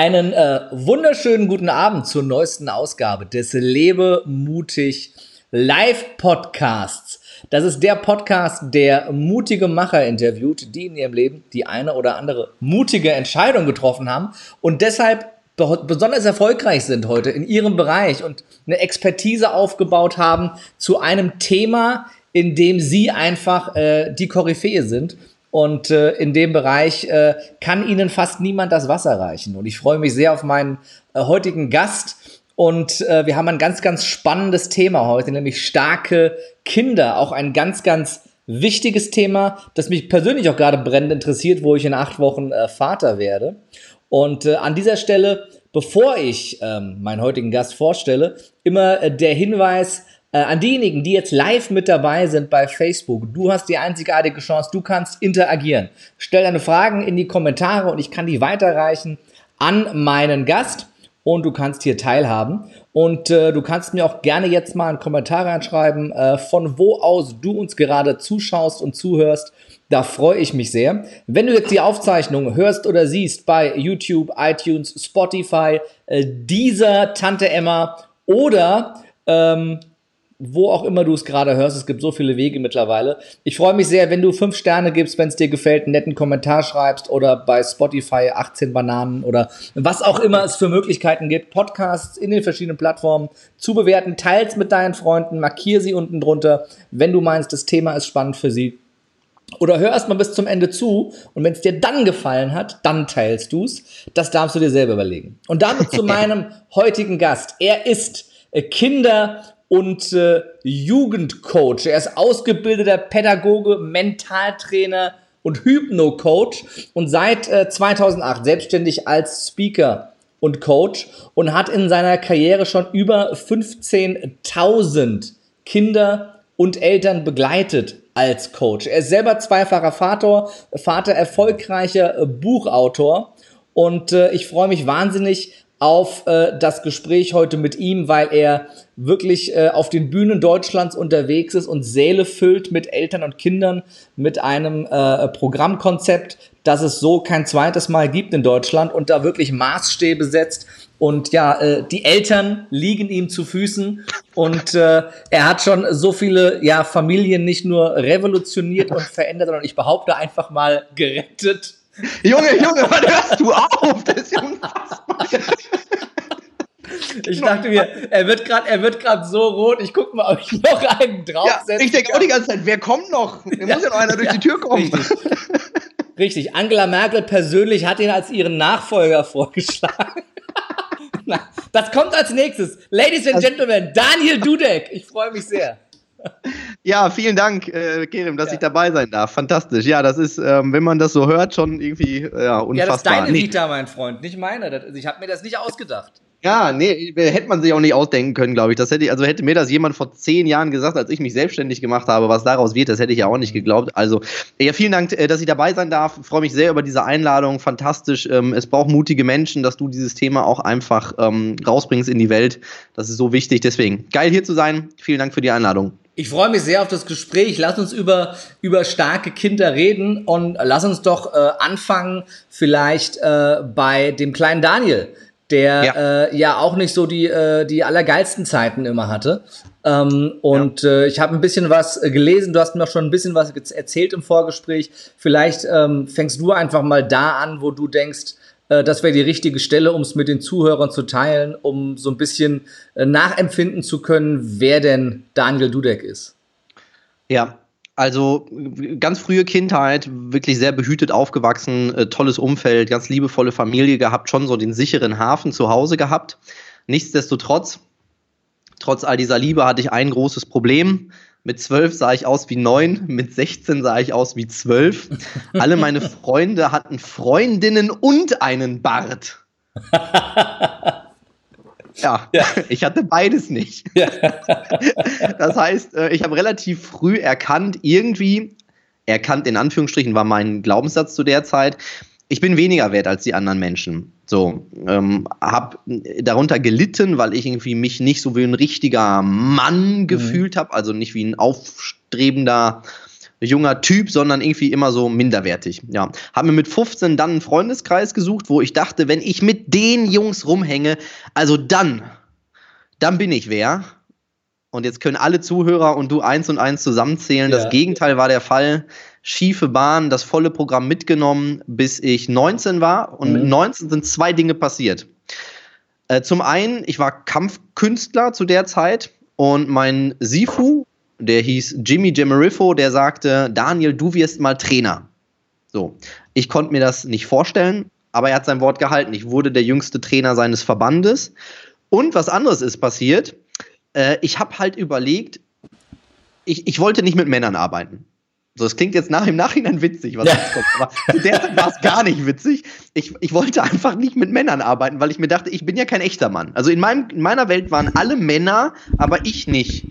Einen äh, wunderschönen guten Abend zur neuesten Ausgabe des Lebe mutig Live Podcasts. Das ist der Podcast, der mutige Macher interviewt, die in ihrem Leben die eine oder andere mutige Entscheidung getroffen haben und deshalb besonders erfolgreich sind heute in ihrem Bereich und eine Expertise aufgebaut haben zu einem Thema, in dem sie einfach äh, die Koryphäe sind und äh, in dem Bereich äh, kann Ihnen fast niemand das Wasser reichen. Und ich freue mich sehr auf meinen äh, heutigen Gast. Und äh, wir haben ein ganz, ganz spannendes Thema heute, nämlich starke Kinder. Auch ein ganz, ganz wichtiges Thema, das mich persönlich auch gerade brennend interessiert, wo ich in acht Wochen äh, Vater werde. Und äh, an dieser Stelle, bevor ich ähm, meinen heutigen Gast vorstelle, immer äh, der Hinweis, äh, an diejenigen, die jetzt live mit dabei sind bei Facebook, du hast die einzigartige Chance, du kannst interagieren. Stell deine Fragen in die Kommentare und ich kann die weiterreichen an meinen Gast und du kannst hier teilhaben. Und äh, du kannst mir auch gerne jetzt mal einen Kommentar reinschreiben, äh, von wo aus du uns gerade zuschaust und zuhörst. Da freue ich mich sehr. Wenn du jetzt die Aufzeichnung hörst oder siehst bei YouTube, iTunes, Spotify, äh, dieser Tante Emma oder ähm, wo auch immer du es gerade hörst. Es gibt so viele Wege mittlerweile. Ich freue mich sehr, wenn du fünf Sterne gibst, wenn es dir gefällt, einen netten Kommentar schreibst oder bei Spotify 18 Bananen oder was auch immer es für Möglichkeiten gibt, Podcasts in den verschiedenen Plattformen zu bewerten. Teils mit deinen Freunden, markier sie unten drunter, wenn du meinst, das Thema ist spannend für sie. Oder hör erst mal bis zum Ende zu und wenn es dir dann gefallen hat, dann teilst du's. Das darfst du dir selber überlegen. Und damit zu meinem heutigen Gast. Er ist äh, Kinder- und äh, Jugendcoach. Er ist ausgebildeter Pädagoge, Mentaltrainer und Hypno-Coach und seit äh, 2008 selbstständig als Speaker und Coach und hat in seiner Karriere schon über 15.000 Kinder und Eltern begleitet als Coach. Er ist selber zweifacher Vater, Vater erfolgreicher äh, Buchautor und äh, ich freue mich wahnsinnig auf äh, das Gespräch heute mit ihm, weil er wirklich äh, auf den Bühnen Deutschlands unterwegs ist und Säle füllt mit Eltern und Kindern mit einem äh, Programmkonzept, das es so kein zweites Mal gibt in Deutschland und da wirklich Maßstäbe setzt. Und ja, äh, die Eltern liegen ihm zu Füßen und äh, er hat schon so viele ja, Familien nicht nur revolutioniert und verändert, sondern ich behaupte einfach mal gerettet Junge, Junge, wann hörst du auf? Das ist ja unfassbar. Ich dachte mir, er wird gerade, er wird gerade so rot. Ich guck mal, ob ich noch einen draufsetze. Ja, ich denke auch die ganze Zeit, wer kommt noch? Da muss ja noch einer durch die Tür kommen. Richtig. richtig. Angela Merkel persönlich hat ihn als ihren Nachfolger vorgeschlagen. das kommt als nächstes. Ladies and also Gentlemen, Daniel Dudek. Ich freue mich sehr. Ja, vielen Dank, äh, Kerem, dass ja. ich dabei sein darf. Fantastisch. Ja, das ist, ähm, wenn man das so hört, schon irgendwie ja, unfassbar. Ja, das ist deine Vita, mein Freund, nicht meine. Das, ich habe mir das nicht ausgedacht. Ja, nee, hätte man sich auch nicht ausdenken können, glaube ich. Das hätte, also hätte mir das jemand vor zehn Jahren gesagt, als ich mich selbstständig gemacht habe, was daraus wird, das hätte ich ja auch nicht geglaubt. Also, ja, vielen Dank, äh, dass ich dabei sein darf. Ich freue mich sehr über diese Einladung. Fantastisch. Ähm, es braucht mutige Menschen, dass du dieses Thema auch einfach ähm, rausbringst in die Welt. Das ist so wichtig. Deswegen, geil hier zu sein. Vielen Dank für die Einladung. Ich freue mich sehr auf das Gespräch. Lass uns über, über starke Kinder reden und lass uns doch äh, anfangen vielleicht äh, bei dem kleinen Daniel der ja, äh, ja auch nicht so die, äh, die allergeilsten Zeiten immer hatte. Ähm, und ja. äh, ich habe ein bisschen was äh, gelesen, du hast mir auch schon ein bisschen was erzählt im Vorgespräch. Vielleicht ähm, fängst du einfach mal da an, wo du denkst, äh, das wäre die richtige Stelle, um es mit den Zuhörern zu teilen, um so ein bisschen äh, nachempfinden zu können, wer denn Daniel Dudek ist. Ja, also ganz frühe Kindheit, wirklich sehr behütet aufgewachsen, äh, tolles Umfeld, ganz liebevolle Familie gehabt, schon so den sicheren Hafen zu Hause gehabt. Nichtsdestotrotz, trotz all dieser Liebe hatte ich ein großes Problem. Mit zwölf sah ich aus wie neun, mit 16 sah ich aus wie zwölf. Alle meine Freunde hatten Freundinnen und einen Bart. Ja, ja, ich hatte beides nicht. Ja. Das heißt, äh, ich habe relativ früh erkannt, irgendwie, erkannt in Anführungsstrichen war mein Glaubenssatz zu der Zeit, ich bin weniger wert als die anderen Menschen. So, ähm, habe darunter gelitten, weil ich irgendwie mich nicht so wie ein richtiger Mann mhm. gefühlt habe, also nicht wie ein aufstrebender junger Typ, sondern irgendwie immer so minderwertig. Ja, haben mir mit 15 dann einen Freundeskreis gesucht, wo ich dachte, wenn ich mit den Jungs rumhänge, also dann, dann bin ich wer. Und jetzt können alle Zuhörer und du eins und eins zusammenzählen. Ja. Das Gegenteil war der Fall. Schiefe Bahn, das volle Programm mitgenommen, bis ich 19 war. Und mhm. mit 19 sind zwei Dinge passiert. Äh, zum einen, ich war Kampfkünstler zu der Zeit und mein Sifu, der hieß Jimmy Gemeriffo, der sagte, Daniel, du wirst mal Trainer. So, ich konnte mir das nicht vorstellen, aber er hat sein Wort gehalten. Ich wurde der jüngste Trainer seines Verbandes. Und was anderes ist passiert. Äh, ich habe halt überlegt, ich, ich wollte nicht mit Männern arbeiten. So, es klingt jetzt nach im Nachhinein witzig, was ja. kommt, aber zu der Zeit war es gar nicht witzig. Ich, ich wollte einfach nicht mit Männern arbeiten, weil ich mir dachte, ich bin ja kein echter Mann. Also in, meinem, in meiner Welt waren alle Männer, aber ich nicht.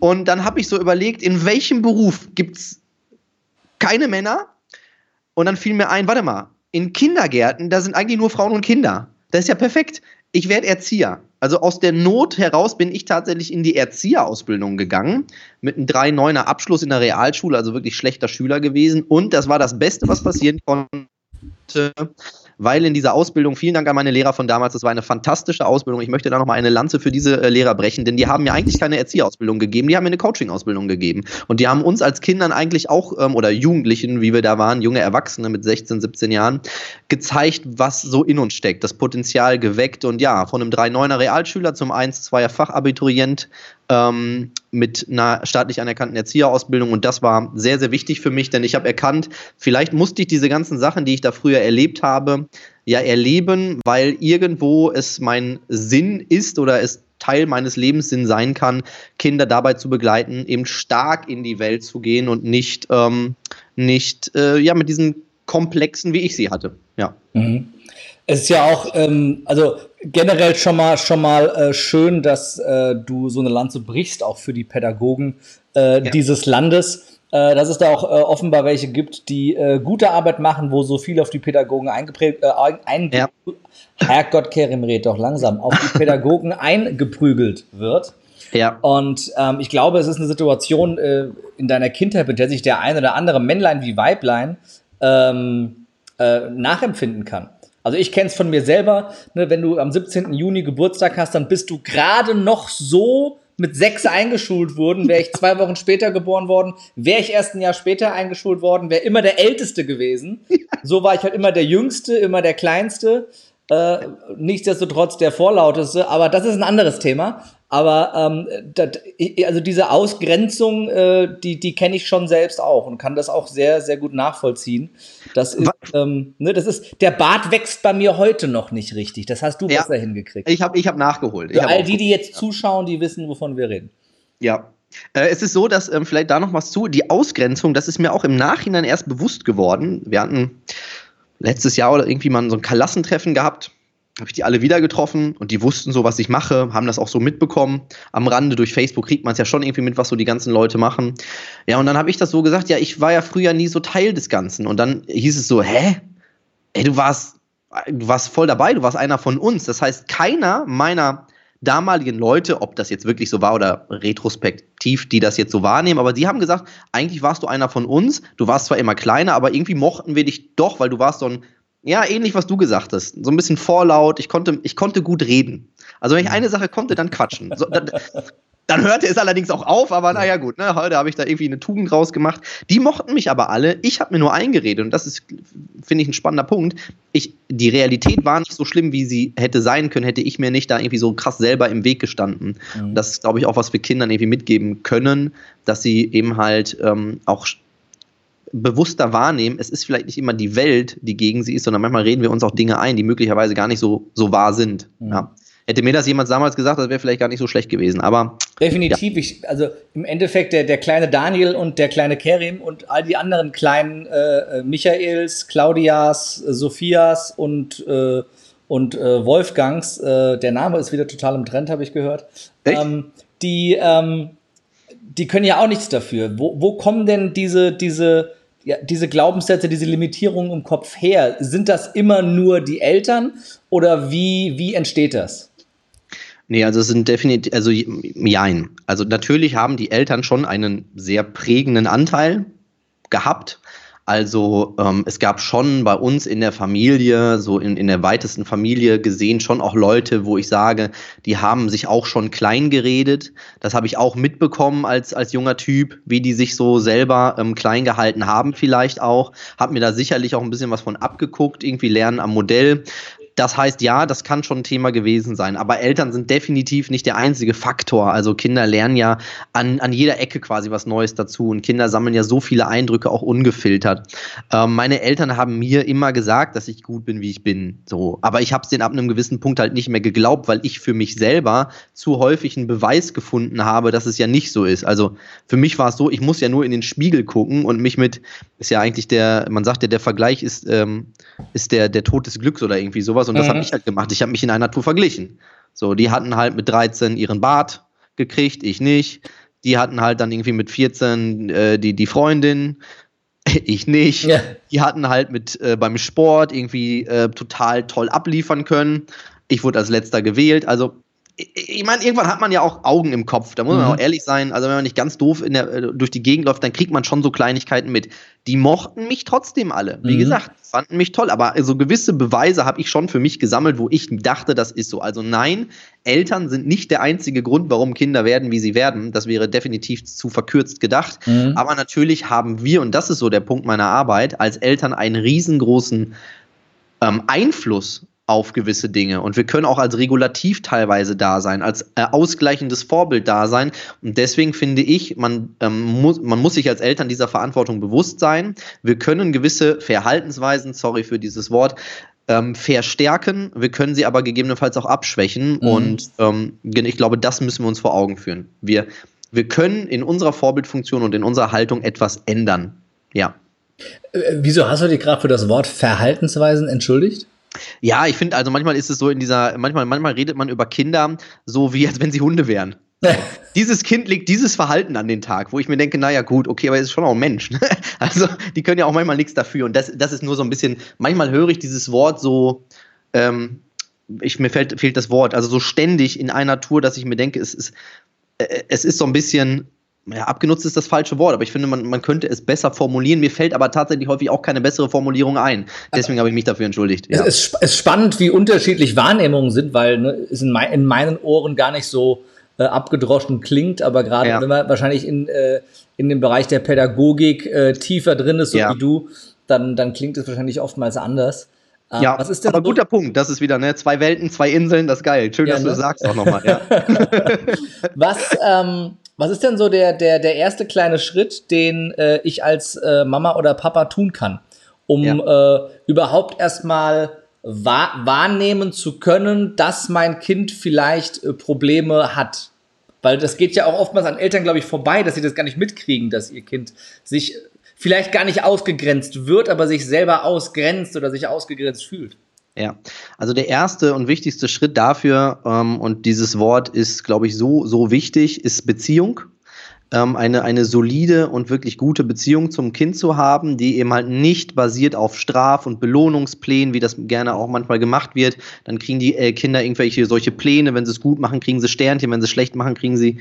Und dann habe ich so überlegt, in welchem Beruf gibt es keine Männer? Und dann fiel mir ein, warte mal, in Kindergärten, da sind eigentlich nur Frauen und Kinder. Das ist ja perfekt. Ich werde Erzieher. Also aus der Not heraus bin ich tatsächlich in die Erzieherausbildung gegangen, mit einem 3-9er Abschluss in der Realschule, also wirklich schlechter Schüler gewesen. Und das war das Beste, was passieren konnte, weil in dieser Ausbildung, vielen Dank an meine Lehrer von damals, das war eine fantastische Ausbildung. Ich möchte da nochmal eine Lanze für diese äh, Lehrer brechen, denn die haben mir eigentlich keine Erzieherausbildung gegeben, die haben mir eine Coaching-Ausbildung gegeben. Und die haben uns als Kindern eigentlich auch, ähm, oder Jugendlichen, wie wir da waren, junge Erwachsene mit 16, 17 Jahren, gezeigt, was so in uns steckt, das Potenzial geweckt und ja, von einem 3-9er Realschüler zum 1-2er Fachabiturient ähm, mit einer staatlich anerkannten Erzieherausbildung. Und das war sehr, sehr wichtig für mich, denn ich habe erkannt, vielleicht musste ich diese ganzen Sachen, die ich da früher erlebt habe, ja erleben, weil irgendwo es mein Sinn ist oder es Teil meines Lebenssinn sein kann, Kinder dabei zu begleiten, eben stark in die Welt zu gehen und nicht, ähm, nicht äh, ja, mit diesen Komplexen, wie ich sie hatte. Ja. Mhm. Es ist ja auch, ähm, also generell schon mal, schon mal äh, schön, dass äh, du so eine Lanze brichst, auch für die Pädagogen äh, ja. dieses Landes. Äh, dass es da auch äh, offenbar welche gibt, die äh, gute Arbeit machen, wo so viel auf die Pädagogen eingeprägt, äh, ein, ja. Herrgott, Kerim, red doch langsam, auf die Pädagogen eingeprügelt wird. Ja. Und ähm, ich glaube, es ist eine Situation äh, in deiner Kindheit, mit der sich der ein oder andere Männlein wie Weiblein ähm, äh, nachempfinden kann. Also ich kenne es von mir selber, ne, wenn du am 17. Juni Geburtstag hast, dann bist du gerade noch so mit sechs eingeschult worden. Wäre ich zwei Wochen später geboren worden, wäre ich erst ein Jahr später eingeschult worden, wäre immer der Älteste gewesen. So war ich halt immer der Jüngste, immer der Kleinste. Äh, nichtsdestotrotz der Vorlauteste, aber das ist ein anderes Thema. Aber ähm, dat, also diese Ausgrenzung, äh, die, die kenne ich schon selbst auch und kann das auch sehr, sehr gut nachvollziehen. Das ist, ähm, ne, das ist, der Bart wächst bei mir heute noch nicht richtig. Das hast du ja, besser hingekriegt. Ich habe ich hab nachgeholt. Für all die, die jetzt zuschauen, die wissen, wovon wir reden. Ja, äh, es ist so, dass ähm, vielleicht da noch was zu, die Ausgrenzung, das ist mir auch im Nachhinein erst bewusst geworden. Wir hatten letztes Jahr oder irgendwie mal so ein Kalassentreffen gehabt habe ich die alle wieder getroffen und die wussten so, was ich mache, haben das auch so mitbekommen. Am Rande durch Facebook kriegt man es ja schon irgendwie mit, was so die ganzen Leute machen. Ja, und dann habe ich das so gesagt, ja, ich war ja früher nie so Teil des Ganzen. Und dann hieß es so, hä? Ey, du warst, du warst voll dabei, du warst einer von uns. Das heißt, keiner meiner damaligen Leute, ob das jetzt wirklich so war oder retrospektiv, die das jetzt so wahrnehmen, aber die haben gesagt, eigentlich warst du einer von uns, du warst zwar immer kleiner, aber irgendwie mochten wir dich doch, weil du warst so ein ja, ähnlich, was du gesagt hast. So ein bisschen vorlaut. Ich konnte, ich konnte gut reden. Also, wenn ich eine Sache konnte, dann quatschen. So, dann, dann, hörte es allerdings auch auf, aber naja, gut, ne, heute habe ich da irgendwie eine Tugend rausgemacht. Die mochten mich aber alle. Ich habe mir nur eingeredet und das ist, finde ich, ein spannender Punkt. Ich, die Realität war nicht so schlimm, wie sie hätte sein können, hätte ich mir nicht da irgendwie so krass selber im Weg gestanden. Mhm. Das ist, glaube ich, auch was wir Kindern irgendwie mitgeben können, dass sie eben halt ähm, auch bewusster wahrnehmen, es ist vielleicht nicht immer die Welt, die gegen sie ist, sondern manchmal reden wir uns auch Dinge ein, die möglicherweise gar nicht so, so wahr sind. Mhm. Ja. Hätte mir das jemand damals gesagt, das wäre vielleicht gar nicht so schlecht gewesen. Aber definitiv, ja. ich, also im Endeffekt der, der kleine Daniel und der kleine Kerim und all die anderen kleinen äh, äh Michaels, Claudias, äh, Sophias und äh, und äh, Wolfgangs, äh, der Name ist wieder total im Trend, habe ich gehört. Ähm, die ähm, die können ja auch nichts dafür. Wo, wo kommen denn diese diese ja, diese Glaubenssätze, diese Limitierungen im Kopf her? Sind das immer nur die Eltern oder wie, wie entsteht das? Nee, also es sind definitiv, also jein. Also natürlich haben die Eltern schon einen sehr prägenden Anteil gehabt. Also ähm, es gab schon bei uns in der Familie, so in, in der weitesten Familie gesehen, schon auch Leute, wo ich sage, die haben sich auch schon klein geredet. Das habe ich auch mitbekommen als, als junger Typ, wie die sich so selber ähm, klein gehalten haben vielleicht auch. Hab mir da sicherlich auch ein bisschen was von abgeguckt, irgendwie lernen am Modell. Das heißt, ja, das kann schon ein Thema gewesen sein. Aber Eltern sind definitiv nicht der einzige Faktor. Also Kinder lernen ja an, an jeder Ecke quasi was Neues dazu. Und Kinder sammeln ja so viele Eindrücke auch ungefiltert. Ähm, meine Eltern haben mir immer gesagt, dass ich gut bin, wie ich bin. So. Aber ich habe es denen ab einem gewissen Punkt halt nicht mehr geglaubt, weil ich für mich selber zu häufig einen Beweis gefunden habe, dass es ja nicht so ist. Also für mich war es so, ich muss ja nur in den Spiegel gucken und mich mit, ist ja eigentlich der, man sagt ja, der Vergleich ist, ähm, ist der, der Tod des Glücks oder irgendwie sowas sowas und das habe mhm. ich halt gemacht. Ich habe mich in einer Tour verglichen. So, die hatten halt mit 13 ihren Bart gekriegt, ich nicht. Die hatten halt dann irgendwie mit 14 äh, die, die Freundin, ich nicht. Ja. Die hatten halt mit äh, beim Sport irgendwie äh, total toll abliefern können. Ich wurde als letzter gewählt. Also ich meine, irgendwann hat man ja auch Augen im Kopf. Da muss man mhm. auch ehrlich sein. Also wenn man nicht ganz doof der, äh, durch die Gegend läuft, dann kriegt man schon so Kleinigkeiten mit. Die mochten mich trotzdem alle. Wie mhm. gesagt, fanden mich toll. Aber so gewisse Beweise habe ich schon für mich gesammelt, wo ich dachte, das ist so. Also nein, Eltern sind nicht der einzige Grund, warum Kinder werden, wie sie werden. Das wäre definitiv zu verkürzt gedacht. Mhm. Aber natürlich haben wir, und das ist so der Punkt meiner Arbeit, als Eltern einen riesengroßen ähm, Einfluss auf gewisse Dinge. Und wir können auch als Regulativ teilweise da sein, als äh, ausgleichendes Vorbild da sein. Und deswegen finde ich, man, ähm, muss, man muss sich als Eltern dieser Verantwortung bewusst sein. Wir können gewisse Verhaltensweisen, sorry für dieses Wort, ähm, verstärken. Wir können sie aber gegebenenfalls auch abschwächen. Mhm. Und ähm, ich glaube, das müssen wir uns vor Augen führen. Wir, wir können in unserer Vorbildfunktion und in unserer Haltung etwas ändern. Ja. Äh, wieso hast du dich gerade für das Wort Verhaltensweisen entschuldigt? Ja, ich finde, also manchmal ist es so in dieser, manchmal, manchmal redet man über Kinder so wie als wenn sie Hunde wären. dieses Kind legt dieses Verhalten an den Tag, wo ich mir denke, naja, gut, okay, aber es ist schon auch ein Mensch. also, die können ja auch manchmal nichts dafür. Und das, das ist nur so ein bisschen, manchmal höre ich dieses Wort so, ähm, ich, mir fehlt, fehlt das Wort, also so ständig in einer Tour, dass ich mir denke, es ist, äh, es ist so ein bisschen, ja, abgenutzt ist das falsche Wort, aber ich finde, man, man könnte es besser formulieren. Mir fällt aber tatsächlich häufig auch keine bessere Formulierung ein. Deswegen habe ich mich dafür entschuldigt. Ja. Es, ist, ist spannend, wie unterschiedlich Wahrnehmungen sind, weil ne, es in, mein, in, meinen Ohren gar nicht so äh, abgedroschen klingt, aber gerade ja. wenn man wahrscheinlich in, äh, in dem Bereich der Pädagogik äh, tiefer drin ist, so ja. wie du, dann, dann klingt es wahrscheinlich oftmals anders. Ähm, ja, was ist denn aber so? guter Punkt. Das ist wieder, ne? Zwei Welten, zwei Inseln, das ist geil. Schön, ja, dass ne? du das sagst auch nochmal. Ja. was, ähm, was ist denn so der, der, der erste kleine Schritt, den äh, ich als äh, Mama oder Papa tun kann, um ja. äh, überhaupt erstmal wahr, wahrnehmen zu können, dass mein Kind vielleicht äh, Probleme hat? Weil das geht ja auch oftmals an Eltern, glaube ich, vorbei, dass sie das gar nicht mitkriegen, dass ihr Kind sich vielleicht gar nicht ausgegrenzt wird, aber sich selber ausgrenzt oder sich ausgegrenzt fühlt. Ja, also der erste und wichtigste Schritt dafür, ähm, und dieses Wort ist, glaube ich, so, so wichtig, ist Beziehung ähm, eine, eine solide und wirklich gute Beziehung zum Kind zu haben, die eben halt nicht basiert auf Straf- und Belohnungsplänen, wie das gerne auch manchmal gemacht wird. Dann kriegen die äh, Kinder irgendwelche solche Pläne, wenn sie es gut machen, kriegen sie Sternchen, wenn sie es schlecht machen, kriegen sie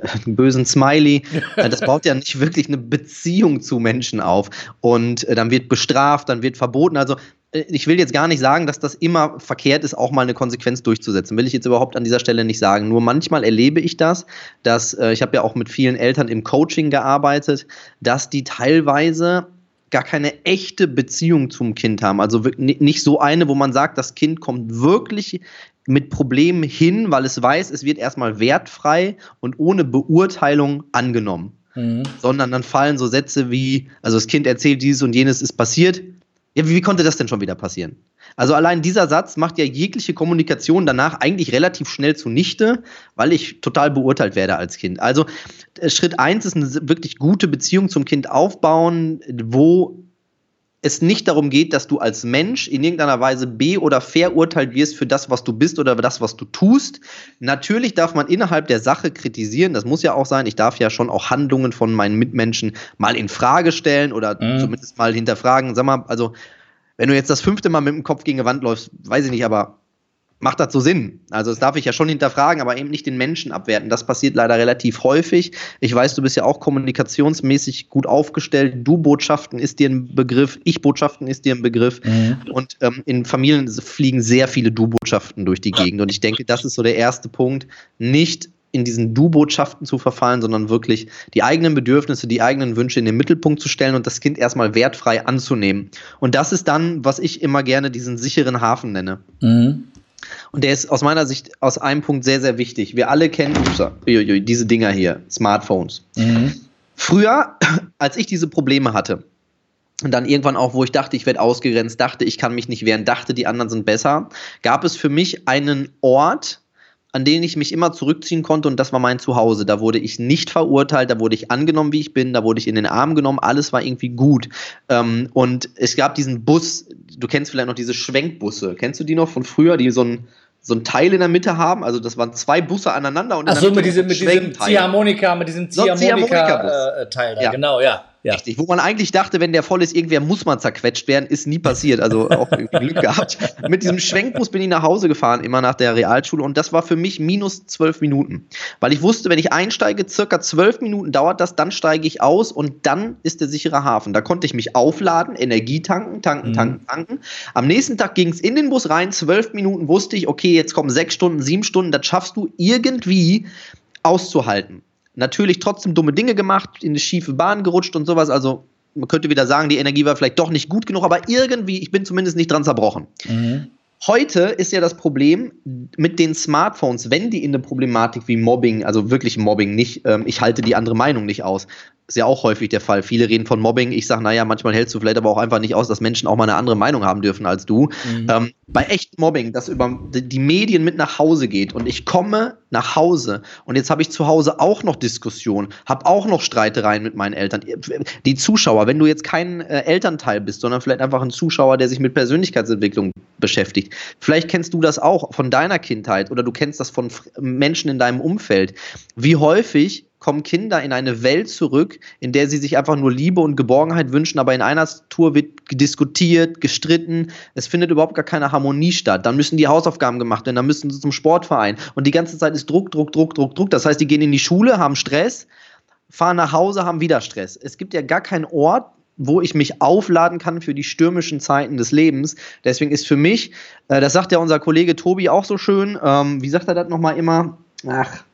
äh, einen bösen Smiley. Äh, das baut ja nicht wirklich eine Beziehung zu Menschen auf. Und äh, dann wird bestraft, dann wird verboten. Also ich will jetzt gar nicht sagen, dass das immer verkehrt ist, auch mal eine Konsequenz durchzusetzen. Will ich jetzt überhaupt an dieser Stelle nicht sagen. Nur manchmal erlebe ich das, dass äh, ich habe ja auch mit vielen Eltern im Coaching gearbeitet, dass die teilweise gar keine echte Beziehung zum Kind haben. Also nicht so eine, wo man sagt, das Kind kommt wirklich mit Problemen hin, weil es weiß, es wird erstmal wertfrei und ohne Beurteilung angenommen. Mhm. Sondern dann fallen so Sätze wie, also das Kind erzählt, dieses und jenes ist passiert, ja, wie, wie konnte das denn schon wieder passieren? Also allein dieser Satz macht ja jegliche Kommunikation danach eigentlich relativ schnell zunichte, weil ich total beurteilt werde als Kind. Also äh, Schritt eins ist eine wirklich gute Beziehung zum Kind aufbauen, wo es nicht darum geht, dass du als Mensch in irgendeiner Weise be- oder verurteilt wirst für das, was du bist oder das, was du tust. Natürlich darf man innerhalb der Sache kritisieren, das muss ja auch sein. Ich darf ja schon auch Handlungen von meinen Mitmenschen mal in Frage stellen oder mhm. zumindest mal hinterfragen. Sag mal, also, wenn du jetzt das fünfte Mal mit dem Kopf gegen die Wand läufst, weiß ich nicht, aber macht das so Sinn? Also das darf ich ja schon hinterfragen, aber eben nicht den Menschen abwerten. Das passiert leider relativ häufig. Ich weiß, du bist ja auch kommunikationsmäßig gut aufgestellt. Du-Botschaften ist dir ein Begriff, Ich-Botschaften ist dir ein Begriff. Mhm. Und ähm, in Familien fliegen sehr viele Du-Botschaften durch die Gegend. Und ich denke, das ist so der erste Punkt. Nicht in diesen Du-Botschaften zu verfallen, sondern wirklich die eigenen Bedürfnisse, die eigenen Wünsche in den Mittelpunkt zu stellen und das Kind erstmal wertfrei anzunehmen. Und das ist dann, was ich immer gerne diesen sicheren Hafen nenne. Mhm. Und der ist aus meiner Sicht aus einem Punkt sehr, sehr wichtig. Wir alle kennen ups, diese Dinger hier, Smartphones. Mhm. Früher, als ich diese Probleme hatte, und dann irgendwann auch, wo ich dachte, ich werde ausgegrenzt, dachte, ich kann mich nicht wehren, dachte, die anderen sind besser, gab es für mich einen Ort, an denen ich mich immer zurückziehen konnte und das war mein Zuhause. Da wurde ich nicht verurteilt, da wurde ich angenommen, wie ich bin, da wurde ich in den Arm genommen, alles war irgendwie gut. Ähm, und es gab diesen Bus, du kennst vielleicht noch diese Schwenkbusse, kennst du die noch von früher, die so ein so ein Teil in der Mitte haben, also das waren zwei Busse aneinander und Ach so, mit, diese, mit diesem Ziehharmonika, mit diesem Ziehharmonika-Teil so, äh, da, ja. genau, ja. Ja. Richtig, wo man eigentlich dachte, wenn der voll ist, irgendwer muss man zerquetscht werden, ist nie passiert. Also auch Glück gehabt. Mit diesem Schwenkbus bin ich nach Hause gefahren, immer nach der Realschule. Und das war für mich minus zwölf Minuten. Weil ich wusste, wenn ich einsteige, circa zwölf Minuten dauert das, dann steige ich aus und dann ist der sichere Hafen. Da konnte ich mich aufladen, Energie tanken, tanken, mhm. tanken, tanken. Am nächsten Tag ging es in den Bus rein, zwölf Minuten wusste ich, okay, jetzt kommen sechs Stunden, sieben Stunden, das schaffst du irgendwie auszuhalten natürlich trotzdem dumme Dinge gemacht, in eine schiefe Bahn gerutscht und sowas. Also man könnte wieder sagen, die Energie war vielleicht doch nicht gut genug, aber irgendwie, ich bin zumindest nicht dran zerbrochen. Mhm. Heute ist ja das Problem mit den Smartphones, wenn die in eine Problematik wie Mobbing, also wirklich Mobbing nicht, ähm, ich halte die andere Meinung nicht aus, ist ja auch häufig der Fall. Viele reden von Mobbing. Ich sage, naja, manchmal hältst du vielleicht aber auch einfach nicht aus, dass Menschen auch mal eine andere Meinung haben dürfen als du. Mhm. Ähm, bei echtem Mobbing, das über die Medien mit nach Hause geht und ich komme nach Hause und jetzt habe ich zu Hause auch noch Diskussionen, habe auch noch Streitereien mit meinen Eltern. Die Zuschauer, wenn du jetzt kein äh, Elternteil bist, sondern vielleicht einfach ein Zuschauer, der sich mit Persönlichkeitsentwicklung beschäftigt. Vielleicht kennst du das auch von deiner Kindheit oder du kennst das von Menschen in deinem Umfeld. Wie häufig kommen Kinder in eine Welt zurück, in der sie sich einfach nur Liebe und Geborgenheit wünschen, aber in einer Tour wird diskutiert, gestritten, es findet überhaupt gar keine Harmonie statt. Dann müssen die Hausaufgaben gemacht werden, dann müssen sie zum Sportverein und die ganze Zeit ist Druck, Druck, Druck, Druck, Druck. Das heißt, die gehen in die Schule, haben Stress, fahren nach Hause, haben wieder Stress. Es gibt ja gar keinen Ort, wo ich mich aufladen kann für die stürmischen Zeiten des Lebens. Deswegen ist für mich, äh, das sagt ja unser Kollege Tobi auch so schön, ähm, wie sagt er das nochmal immer? Ach,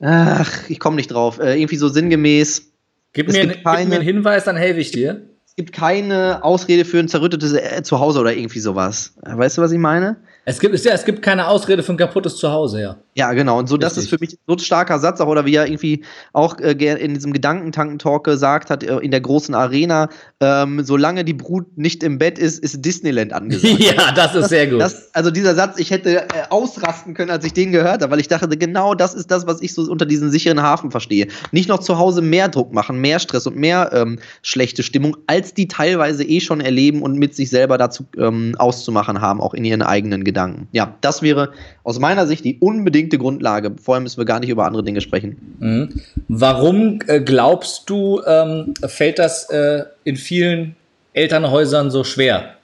Ach, ich komme nicht drauf. Äh, irgendwie so sinngemäß. Gib mir, keine, gib mir einen Hinweis, dann helfe ich dir. Es gibt keine Ausrede für ein zerrüttetes äh, Zuhause oder irgendwie sowas. Weißt du, was ich meine? Es gibt, ja, es gibt keine Ausrede für ein kaputtes Zuhause, ja. Ja, genau. Und so, das ist für mich so ein starker Satz, auch, oder wie er irgendwie auch äh, in diesem Gedankentanken-Talk gesagt hat, äh, in der großen Arena, ähm, solange die Brut nicht im Bett ist, ist Disneyland angesagt. ja, das ist sehr gut. Das, also dieser Satz, ich hätte äh, ausrasten können, als ich den gehört habe, weil ich dachte, genau das ist das, was ich so unter diesen sicheren Hafen verstehe. Nicht noch zu Hause mehr Druck machen, mehr Stress und mehr ähm, schlechte Stimmung, als die teilweise eh schon erleben und mit sich selber dazu ähm, auszumachen haben, auch in ihren eigenen Gedanken. Gedanken. Ja, das wäre aus meiner Sicht die unbedingte Grundlage. Vorher müssen wir gar nicht über andere Dinge sprechen. Mhm. Warum äh, glaubst du, ähm, fällt das äh, in vielen Elternhäusern so schwer?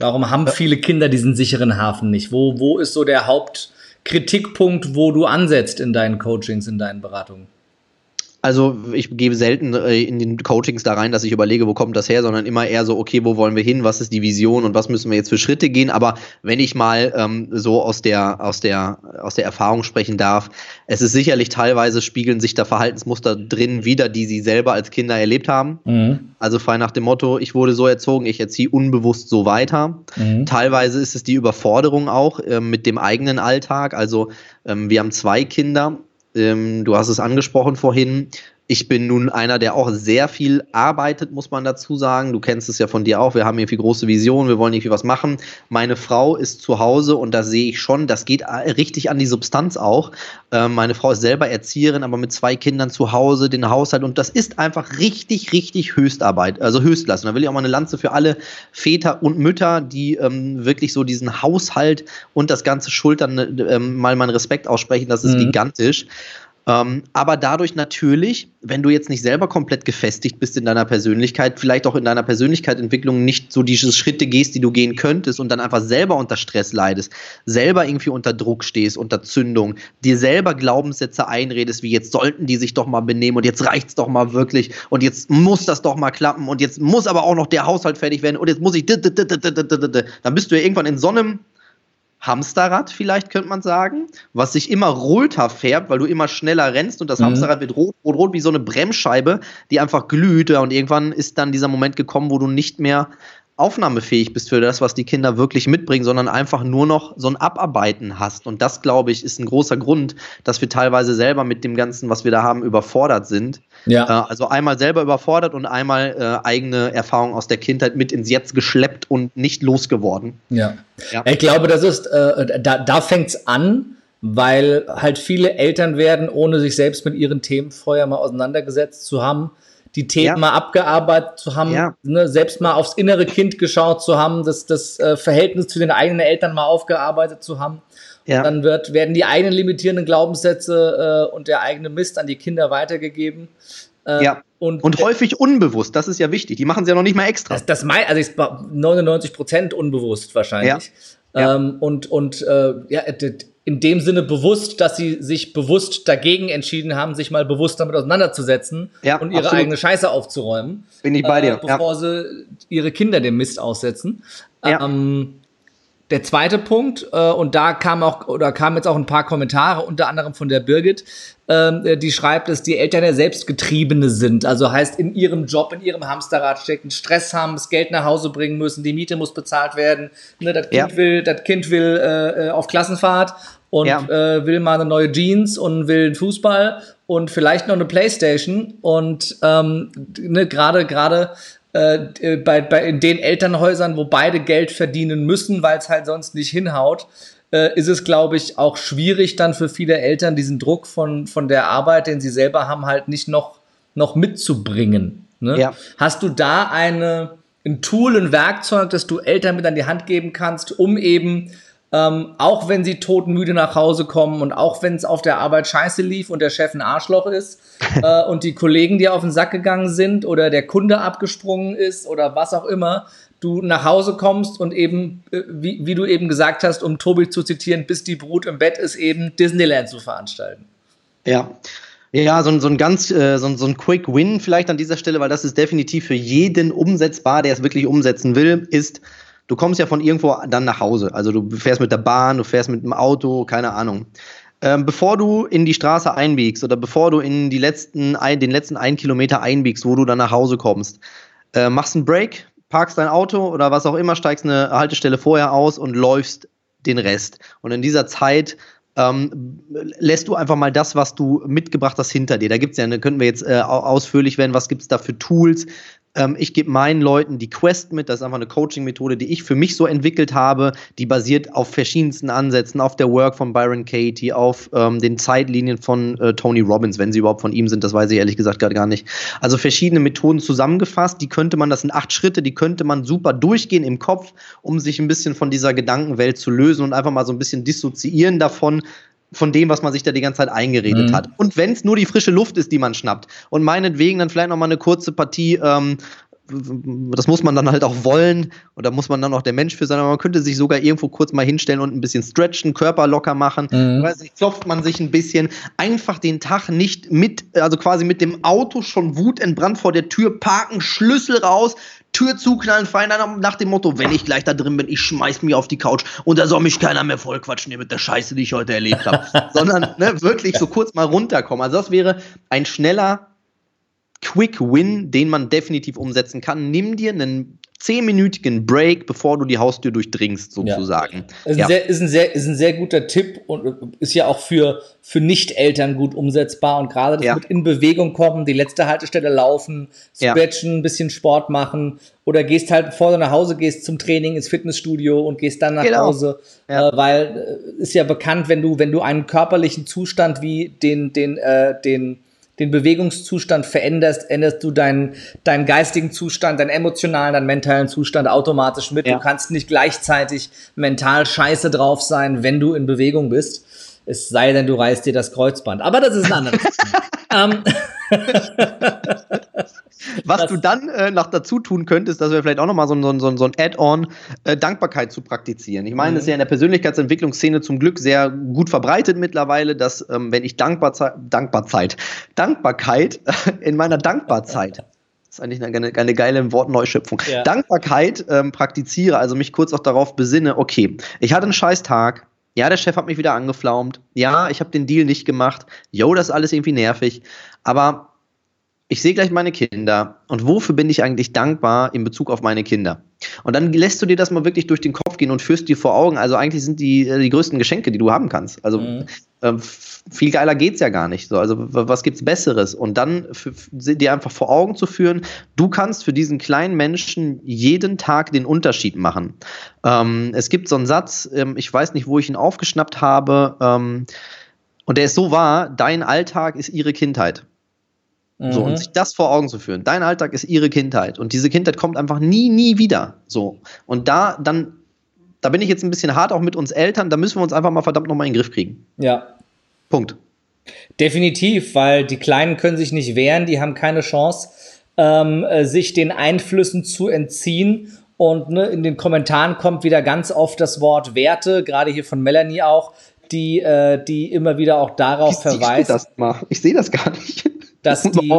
Warum haben viele Kinder diesen sicheren Hafen nicht? Wo, wo ist so der Hauptkritikpunkt, wo du ansetzt in deinen Coachings, in deinen Beratungen? Also ich gebe selten äh, in den Coachings da rein, dass ich überlege, wo kommt das her, sondern immer eher so, okay, wo wollen wir hin, was ist die Vision und was müssen wir jetzt für Schritte gehen. Aber wenn ich mal ähm, so aus der, aus, der, aus der Erfahrung sprechen darf, es ist sicherlich teilweise spiegeln sich da Verhaltensmuster drin wieder, die sie selber als Kinder erlebt haben. Mhm. Also frei nach dem Motto, ich wurde so erzogen, ich erziehe unbewusst so weiter. Mhm. Teilweise ist es die Überforderung auch äh, mit dem eigenen Alltag. Also ähm, wir haben zwei Kinder ähm, du hast es angesprochen vorhin. Ich bin nun einer, der auch sehr viel arbeitet, muss man dazu sagen. Du kennst es ja von dir auch. Wir haben irgendwie große Visionen, wir wollen irgendwie was machen. Meine Frau ist zu Hause und da sehe ich schon, das geht richtig an die Substanz auch. Ähm, meine Frau ist selber Erzieherin, aber mit zwei Kindern zu Hause, den Haushalt und das ist einfach richtig, richtig Höchstarbeit, also Höchstlassen. Da will ich auch mal eine Lanze für alle Väter und Mütter, die ähm, wirklich so diesen Haushalt und das ganze Schultern ähm, mal meinen Respekt aussprechen. Das ist mhm. gigantisch. Ähm, aber dadurch natürlich, wenn du jetzt nicht selber komplett gefestigt bist in deiner Persönlichkeit, vielleicht auch in deiner Persönlichkeitsentwicklung nicht so diese Schritte gehst, die du gehen könntest und dann einfach selber unter Stress leidest, selber irgendwie unter Druck stehst, unter Zündung, dir selber Glaubenssätze einredest, wie jetzt sollten die sich doch mal benehmen und jetzt reicht's doch mal wirklich und jetzt muss das doch mal klappen und jetzt muss aber auch noch der Haushalt fertig werden und jetzt muss ich dann bist du ja irgendwann in so einem Hamsterrad vielleicht, könnte man sagen, was sich immer roter färbt, weil du immer schneller rennst und das mhm. Hamsterrad wird rot, rot, rot wie so eine Bremsscheibe, die einfach glüht. Und irgendwann ist dann dieser Moment gekommen, wo du nicht mehr aufnahmefähig bist für das, was die Kinder wirklich mitbringen, sondern einfach nur noch so ein Abarbeiten hast. Und das, glaube ich, ist ein großer Grund, dass wir teilweise selber mit dem Ganzen, was wir da haben, überfordert sind. Ja. Äh, also einmal selber überfordert und einmal äh, eigene Erfahrungen aus der Kindheit mit ins Jetzt geschleppt und nicht losgeworden. Ja. ja. Ich glaube, das ist, äh, da, da fängt es an, weil halt viele Eltern werden, ohne sich selbst mit ihren Themen vorher mal auseinandergesetzt zu haben, die Themen ja. mal abgearbeitet zu haben, ja. ne, selbst mal aufs innere Kind geschaut zu haben, das, das äh, Verhältnis zu den eigenen Eltern mal aufgearbeitet zu haben. Ja. Dann wird, werden die eigenen limitierenden Glaubenssätze äh, und der eigene Mist an die Kinder weitergegeben. Äh, ja. Und, und häufig unbewusst, das ist ja wichtig. Die machen es ja noch nicht mal extra. Das, das mein, also 99 Prozent unbewusst wahrscheinlich. Ja. Ähm, und und äh, ja, in dem Sinne bewusst, dass sie sich bewusst dagegen entschieden haben, sich mal bewusst damit auseinanderzusetzen ja, und ihre absolut. eigene Scheiße aufzuräumen. Bin ich bei dir. Äh, bevor ja. sie ihre Kinder dem Mist aussetzen. Ja. Ähm, der zweite Punkt, äh, und da kam auch, oder kamen jetzt auch ein paar Kommentare, unter anderem von der Birgit, äh, die schreibt, dass die Eltern ja Selbstgetriebene sind. Also heißt, in ihrem Job, in ihrem Hamsterrad stecken, Stress haben, das Geld nach Hause bringen müssen, die Miete muss bezahlt werden, ne, das Kind ja. will, das Kind will äh, äh auf Klassenfahrt und ja. äh, will mal eine neue Jeans und will einen Fußball und vielleicht noch eine Playstation und ähm, ne, gerade gerade äh, bei, bei in den Elternhäusern, wo beide Geld verdienen müssen, weil es halt sonst nicht hinhaut, äh, ist es, glaube ich, auch schwierig dann für viele Eltern, diesen Druck von, von der Arbeit, den sie selber haben, halt nicht noch, noch mitzubringen. Ne? Ja. Hast du da eine, ein Tool, ein Werkzeug, das du Eltern mit an die Hand geben kannst, um eben ähm, auch wenn sie todmüde nach Hause kommen und auch wenn es auf der Arbeit scheiße lief und der Chef ein Arschloch ist äh, und die Kollegen dir auf den Sack gegangen sind oder der Kunde abgesprungen ist oder was auch immer, du nach Hause kommst und eben, äh, wie, wie du eben gesagt hast, um Tobi zu zitieren, bis die Brut im Bett ist, eben Disneyland zu veranstalten. Ja. Ja, so, ein, so ein ganz, äh, so, ein, so ein Quick Win vielleicht an dieser Stelle, weil das ist definitiv für jeden umsetzbar, der es wirklich umsetzen will, ist, du kommst ja von irgendwo dann nach Hause. Also du fährst mit der Bahn, du fährst mit dem Auto, keine Ahnung. Ähm, bevor du in die Straße einbiegst oder bevor du in die letzten, ein, den letzten einen Kilometer einbiegst, wo du dann nach Hause kommst, äh, machst einen Break, parkst dein Auto oder was auch immer, steigst eine Haltestelle vorher aus und läufst den Rest. Und in dieser Zeit ähm, lässt du einfach mal das, was du mitgebracht hast, hinter dir. Da gibt es ja, da könnten wir jetzt äh, ausführlich werden, was gibt es da für Tools, ähm, ich gebe meinen Leuten die Quest mit. Das ist einfach eine Coaching-Methode, die ich für mich so entwickelt habe. Die basiert auf verschiedensten Ansätzen, auf der Work von Byron Katie, auf ähm, den Zeitlinien von äh, Tony Robbins, wenn sie überhaupt von ihm sind. Das weiß ich ehrlich gesagt gerade gar nicht. Also verschiedene Methoden zusammengefasst. Die könnte man, das sind acht Schritte, die könnte man super durchgehen im Kopf, um sich ein bisschen von dieser Gedankenwelt zu lösen und einfach mal so ein bisschen dissoziieren davon, von dem, was man sich da die ganze Zeit eingeredet mhm. hat. Und wenn es nur die frische Luft ist, die man schnappt und meinetwegen dann vielleicht noch mal eine kurze Partie ähm, das muss man dann halt auch wollen und da muss man dann auch der Mensch für sein, aber man könnte sich sogar irgendwo kurz mal hinstellen und ein bisschen stretchen, Körper locker machen, mhm. weiß nicht, klopft man sich ein bisschen, einfach den Tag nicht mit, also quasi mit dem Auto schon wutentbrannt vor der Tür parken, Schlüssel raus, Tür zuknallen, fein nach dem Motto, wenn ich gleich da drin bin, ich schmeiß mich auf die Couch und da soll mich keiner mehr vollquatschen hier mit der Scheiße, die ich heute erlebt habe. Sondern ne, wirklich so kurz mal runterkommen. Also das wäre ein schneller Quick Win, den man definitiv umsetzen kann. Nimm dir einen zehnminütigen Break, bevor du die Haustür durchdringst, sozusagen. Ja. Ist, ja. Ein sehr, ist, ein sehr, ist ein sehr guter Tipp und ist ja auch für, für Nicht-Eltern gut umsetzbar und gerade das ja. mit in Bewegung kommen, die letzte Haltestelle laufen, stretchen, ein bisschen Sport machen oder gehst halt, bevor du nach Hause gehst, zum Training ins Fitnessstudio und gehst dann nach genau. Hause, äh, weil äh, ist ja bekannt, wenn du, wenn du einen körperlichen Zustand wie den, den, äh, den den Bewegungszustand veränderst, änderst du deinen, deinen geistigen Zustand, deinen emotionalen, deinen mentalen Zustand automatisch mit. Ja. Du kannst nicht gleichzeitig mental scheiße drauf sein, wenn du in Bewegung bist. Es sei denn, du reißt dir das Kreuzband. Aber das ist ein anderes. ähm, Was du dann äh, noch dazu tun könntest, dass wir vielleicht auch nochmal so, so, so, so ein Add-on äh, Dankbarkeit zu praktizieren. Ich meine, mhm. das ist ja in der Persönlichkeitsentwicklungsszene zum Glück sehr gut verbreitet mittlerweile, dass ähm, wenn ich dankbar Dankbarzeit, Dankbarkeit in meiner Dankbarzeit das ist eigentlich eine, eine, eine geile Wortneuschöpfung. Ja. Dankbarkeit ähm, praktiziere, also mich kurz auch darauf besinne, okay, ich hatte einen scheiß Tag, ja, der Chef hat mich wieder angeflaumt, ja, ich habe den Deal nicht gemacht, yo, das ist alles irgendwie nervig, aber ich sehe gleich meine Kinder und wofür bin ich eigentlich dankbar in Bezug auf meine Kinder? Und dann lässt du dir das mal wirklich durch den Kopf gehen und führst dir vor Augen, also eigentlich sind die äh, die größten Geschenke, die du haben kannst. Also mhm. äh, viel geiler geht's ja gar nicht. So, also was gibt's Besseres? Und dann dir einfach vor Augen zu führen, du kannst für diesen kleinen Menschen jeden Tag den Unterschied machen. Ähm, es gibt so einen Satz, ähm, ich weiß nicht, wo ich ihn aufgeschnappt habe, ähm, und der ist so wahr, dein Alltag ist ihre Kindheit. So, und mhm. sich das vor Augen zu führen. Dein Alltag ist ihre Kindheit. Und diese Kindheit kommt einfach nie, nie wieder. So. Und da, dann, da bin ich jetzt ein bisschen hart auch mit uns Eltern, da müssen wir uns einfach mal verdammt nochmal in den Griff kriegen. Ja. Punkt. Definitiv, weil die Kleinen können sich nicht wehren, die haben keine Chance, ähm, äh, sich den Einflüssen zu entziehen. Und ne, in den Kommentaren kommt wieder ganz oft das Wort Werte, gerade hier von Melanie auch, die, äh, die immer wieder auch darauf ich verweist. Das mal. Ich sehe das gar nicht dass die.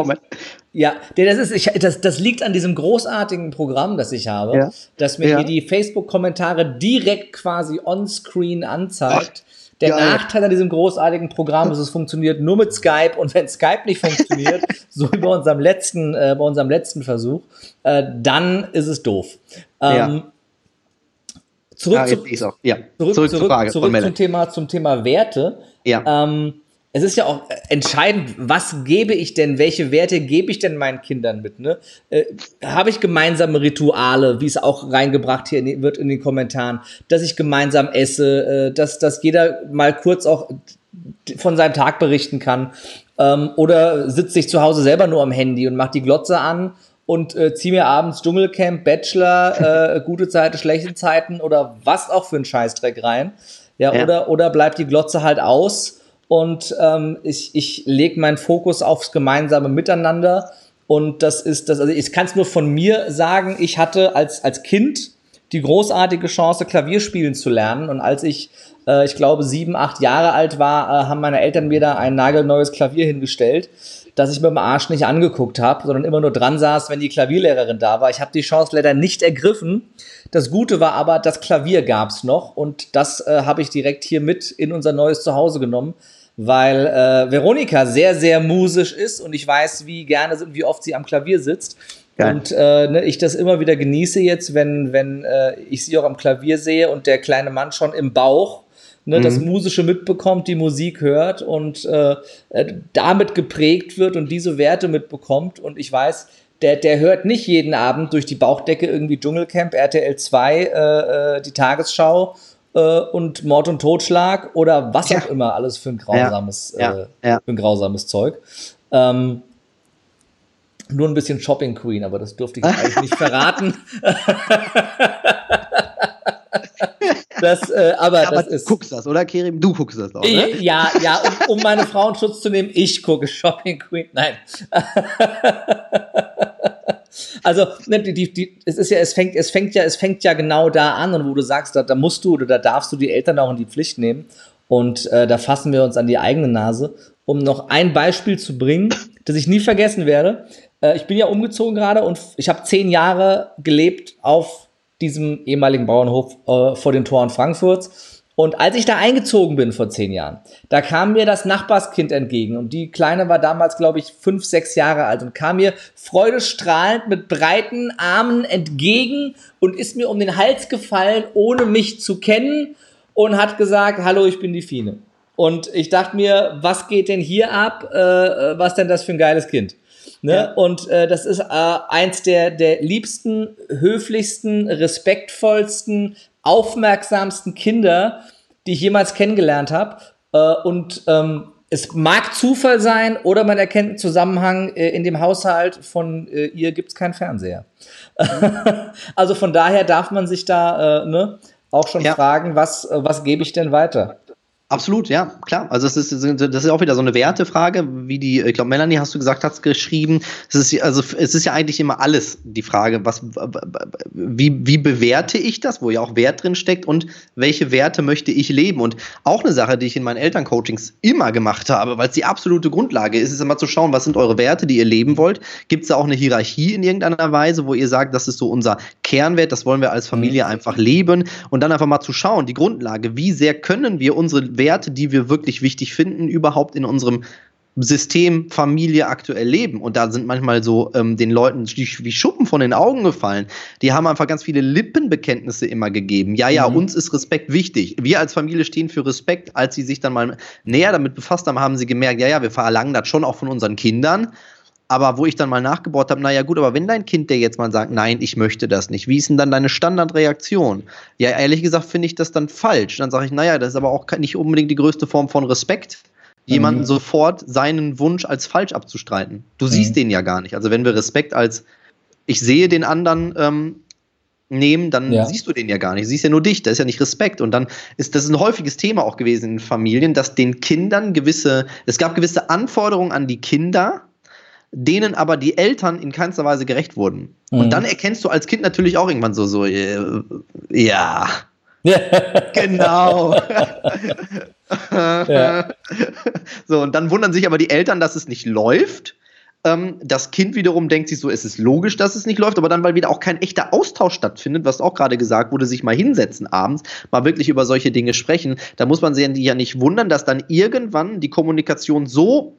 Ja, das ist, ich, das, das liegt an diesem großartigen Programm, das ich habe, ja. dass mir ja. hier die Facebook-Kommentare direkt quasi on-screen anzeigt. Ach, Der geil. Nachteil an diesem großartigen Programm ist, es funktioniert nur mit Skype und wenn Skype nicht funktioniert, so wie bei unserem letzten, äh, bei unserem letzten Versuch, äh, dann ist es doof. Ähm, ja. Zurück, ah, zu, ja. zurück, zurück, zurück zum Thema, zum Thema Werte. Ja. Ähm, es ist ja auch äh, entscheidend, was gebe ich denn, welche Werte gebe ich denn meinen Kindern mit? Ne? Äh, Habe ich gemeinsame Rituale, wie es auch reingebracht hier in, wird in den Kommentaren, dass ich gemeinsam esse, äh, dass, dass jeder mal kurz auch von seinem Tag berichten kann. Ähm, oder sitze ich zu Hause selber nur am Handy und mache die Glotze an und äh, ziehe mir abends Dschungelcamp, Bachelor, äh, gute Zeiten, schlechte Zeiten oder was auch für ein Scheißdreck rein. Ja, ja. Oder, oder bleibt die Glotze halt aus und ähm, ich, ich lege meinen Fokus aufs gemeinsame Miteinander. Und das ist das, also ich kann es nur von mir sagen, ich hatte als, als Kind die großartige Chance, Klavier spielen zu lernen. Und als ich, äh, ich glaube, sieben, acht Jahre alt war, äh, haben meine Eltern mir da ein nagelneues Klavier hingestellt, das ich mit dem Arsch nicht angeguckt habe, sondern immer nur dran saß, wenn die Klavierlehrerin da war. Ich habe die Chance leider nicht ergriffen. Das Gute war aber, das Klavier gab's noch und das äh, habe ich direkt hier mit in unser neues Zuhause genommen weil äh, Veronika sehr, sehr musisch ist und ich weiß, wie gerne und wie oft sie am Klavier sitzt. Geil. Und äh, ne, ich das immer wieder genieße jetzt, wenn, wenn äh, ich sie auch am Klavier sehe und der kleine Mann schon im Bauch ne, mhm. das Musische mitbekommt, die Musik hört und äh, äh, damit geprägt wird und diese Werte mitbekommt. Und ich weiß, der, der hört nicht jeden Abend durch die Bauchdecke irgendwie Dschungelcamp, RTL 2, äh, äh, die Tagesschau äh, und Mord und Totschlag oder was ja. auch immer alles für ein grausames, ja. Äh, ja. Für ein grausames Zeug. Ähm, nur ein bisschen Shopping Queen, aber das durfte ich eigentlich nicht verraten. Das, äh, aber, aber das ist, guckst das, oder Kerim? Du guckst das auch, ne? Ja, ja, um, um meine Frau in Schutz zu nehmen, ich gucke Shopping Queen. Nein. Also, ne, die, die, es ist ja, es fängt, es fängt ja, es fängt ja genau da an, und wo du sagst, da, da musst du oder da darfst du die Eltern auch in die Pflicht nehmen. Und äh, da fassen wir uns an die eigene Nase, um noch ein Beispiel zu bringen, das ich nie vergessen werde. Äh, ich bin ja umgezogen gerade und ich habe zehn Jahre gelebt auf diesem ehemaligen Bauernhof äh, vor den Toren Frankfurts und als ich da eingezogen bin vor zehn Jahren, da kam mir das Nachbarskind entgegen und die Kleine war damals, glaube ich, fünf, sechs Jahre alt und kam mir freudestrahlend mit breiten Armen entgegen und ist mir um den Hals gefallen, ohne mich zu kennen und hat gesagt, hallo, ich bin die Fine. Und ich dachte mir, was geht denn hier ab? Äh, äh was denn das für ein geiles Kind? Ne? Ja. Und äh, das ist äh, eins der, der liebsten, höflichsten, respektvollsten, aufmerksamsten Kinder, die ich jemals kennengelernt habe. Äh, und ähm, es mag Zufall sein oder man erkennt einen Zusammenhang äh, in dem Haushalt von äh, ihr gibt es keinen Fernseher. also von daher darf man sich da äh, ne, auch schon ja. fragen, was, äh, was gebe ich denn weiter? Absolut, ja, klar. Also es ist, das ist auch wieder so eine Wertefrage, wie die, ich glaube, Melanie, hast du gesagt, hat es geschrieben. Es ist, also es ist ja eigentlich immer alles die Frage, was, wie, wie bewerte ich das, wo ja auch Wert drin steckt und welche Werte möchte ich leben? Und auch eine Sache, die ich in meinen Elterncoachings immer gemacht habe, weil es die absolute Grundlage ist, ist immer zu schauen, was sind eure Werte, die ihr leben wollt. Gibt es da auch eine Hierarchie in irgendeiner Weise, wo ihr sagt, das ist so unser Kernwert, das wollen wir als Familie mhm. einfach leben und dann einfach mal zu schauen, die Grundlage, wie sehr können wir unsere Werte, die wir wirklich wichtig finden, überhaupt in unserem System Familie aktuell leben. Und da sind manchmal so ähm, den Leuten die, wie Schuppen von den Augen gefallen. Die haben einfach ganz viele Lippenbekenntnisse immer gegeben. Ja, ja, mhm. uns ist Respekt wichtig. Wir als Familie stehen für Respekt. Als sie sich dann mal näher damit befasst haben, haben sie gemerkt, ja, ja, wir verlangen das schon auch von unseren Kindern. Aber wo ich dann mal nachgebohrt habe, naja gut, aber wenn dein Kind dir jetzt mal sagt, nein, ich möchte das nicht, wie ist denn dann deine Standardreaktion? Ja, ehrlich gesagt finde ich das dann falsch. Dann sage ich, naja, das ist aber auch nicht unbedingt die größte Form von Respekt, jemanden mhm. sofort seinen Wunsch als falsch abzustreiten. Du mhm. siehst den ja gar nicht. Also wenn wir Respekt als ich sehe den anderen ähm, nehmen, dann ja. siehst du den ja gar nicht. Du siehst ja nur dich, das ist ja nicht Respekt. Und dann ist das ein häufiges Thema auch gewesen in Familien, dass den Kindern gewisse, es gab gewisse Anforderungen an die Kinder, denen aber die Eltern in keinster Weise gerecht wurden. Mhm. Und dann erkennst du als Kind natürlich auch irgendwann so, so, äh, ja. genau. ja. So, und dann wundern sich aber die Eltern, dass es nicht läuft. Ähm, das Kind wiederum denkt sich so, es ist logisch, dass es nicht läuft, aber dann, weil wieder auch kein echter Austausch stattfindet, was auch gerade gesagt wurde, sich mal hinsetzen abends, mal wirklich über solche Dinge sprechen, da muss man sich ja nicht wundern, dass dann irgendwann die Kommunikation so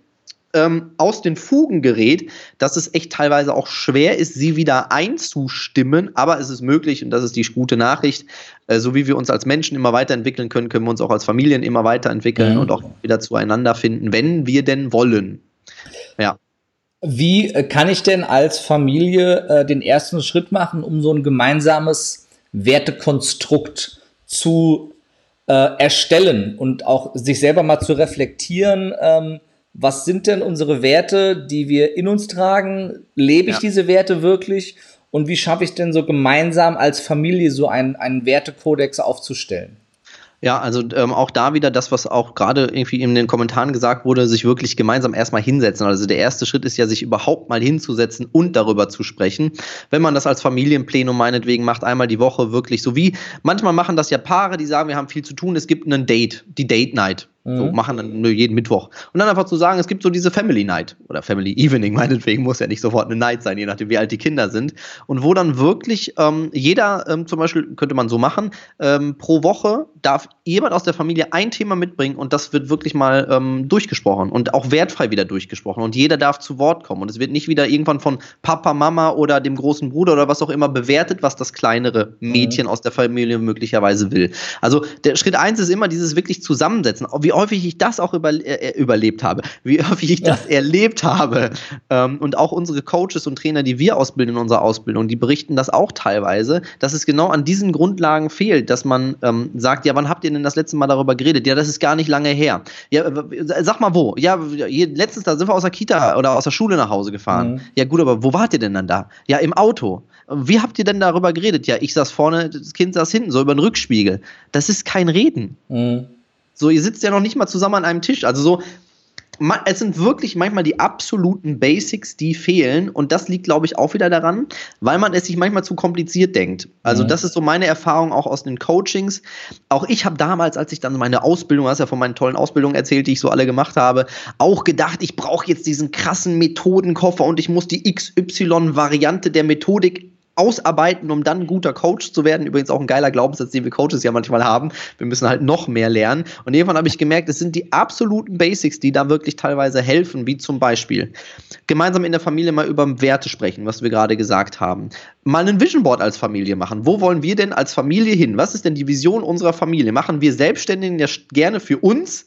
ähm, aus den Fugen gerät, dass es echt teilweise auch schwer ist, sie wieder einzustimmen. Aber es ist möglich und das ist die gute Nachricht. Äh, so wie wir uns als Menschen immer weiterentwickeln können, können wir uns auch als Familien immer weiterentwickeln mhm. und auch wieder zueinander finden, wenn wir denn wollen. Ja. Wie äh, kann ich denn als Familie äh, den ersten Schritt machen, um so ein gemeinsames Wertekonstrukt zu äh, erstellen und auch sich selber mal zu reflektieren? Ähm, was sind denn unsere Werte, die wir in uns tragen? Lebe ich ja. diese Werte wirklich? Und wie schaffe ich denn so gemeinsam als Familie so einen, einen Wertekodex aufzustellen? Ja, also ähm, auch da wieder das, was auch gerade irgendwie in den Kommentaren gesagt wurde, sich wirklich gemeinsam erstmal hinsetzen. Also der erste Schritt ist ja, sich überhaupt mal hinzusetzen und darüber zu sprechen. Wenn man das als Familienplenum meinetwegen macht, einmal die Woche wirklich so wie, manchmal machen das ja Paare, die sagen, wir haben viel zu tun, es gibt einen Date, die Date Night. So mhm. machen dann nur jeden Mittwoch. Und dann einfach zu sagen, es gibt so diese Family Night oder Family Evening, meinetwegen muss ja nicht sofort eine Night sein, je nachdem, wie alt die Kinder sind. Und wo dann wirklich ähm, jeder, ähm, zum Beispiel, könnte man so machen, ähm, pro Woche darf jemand aus der Familie ein Thema mitbringen und das wird wirklich mal ähm, durchgesprochen und auch wertfrei wieder durchgesprochen. Und jeder darf zu Wort kommen. Und es wird nicht wieder irgendwann von Papa, Mama oder dem großen Bruder oder was auch immer bewertet, was das kleinere mhm. Mädchen mhm. aus der Familie möglicherweise will. Also der Schritt eins ist immer dieses wirklich Zusammensetzen. Wie häufig ich das auch über, äh, überlebt habe, wie häufig ich das ja. erlebt habe. Ähm, und auch unsere Coaches und Trainer, die wir ausbilden in unserer Ausbildung, die berichten das auch teilweise, dass es genau an diesen Grundlagen fehlt, dass man ähm, sagt, ja, wann habt ihr denn das letzte Mal darüber geredet? Ja, das ist gar nicht lange her. Ja, sag mal wo. Ja, letztens da sind wir aus der Kita oder aus der Schule nach Hause gefahren. Mhm. Ja, gut, aber wo wart ihr denn dann da? Ja, im Auto. Wie habt ihr denn darüber geredet? Ja, ich saß vorne, das Kind saß hinten, so über den Rückspiegel. Das ist kein Reden. Mhm. So, ihr sitzt ja noch nicht mal zusammen an einem Tisch. Also so, es sind wirklich manchmal die absoluten Basics, die fehlen. Und das liegt, glaube ich, auch wieder daran, weil man es sich manchmal zu kompliziert denkt. Also, mhm. das ist so meine Erfahrung auch aus den Coachings. Auch ich habe damals, als ich dann meine Ausbildung, hast ja von meinen tollen Ausbildungen erzählt, die ich so alle gemacht habe, auch gedacht, ich brauche jetzt diesen krassen Methodenkoffer und ich muss die XY-Variante der Methodik ausarbeiten, um dann ein guter Coach zu werden. Übrigens auch ein geiler Glaubenssatz, den wir Coaches ja manchmal haben. Wir müssen halt noch mehr lernen. Und irgendwann habe ich gemerkt, es sind die absoluten Basics, die da wirklich teilweise helfen, wie zum Beispiel gemeinsam in der Familie mal über Werte sprechen, was wir gerade gesagt haben. Mal ein Vision Board als Familie machen. Wo wollen wir denn als Familie hin? Was ist denn die Vision unserer Familie? Machen wir Selbstständigen ja gerne für uns?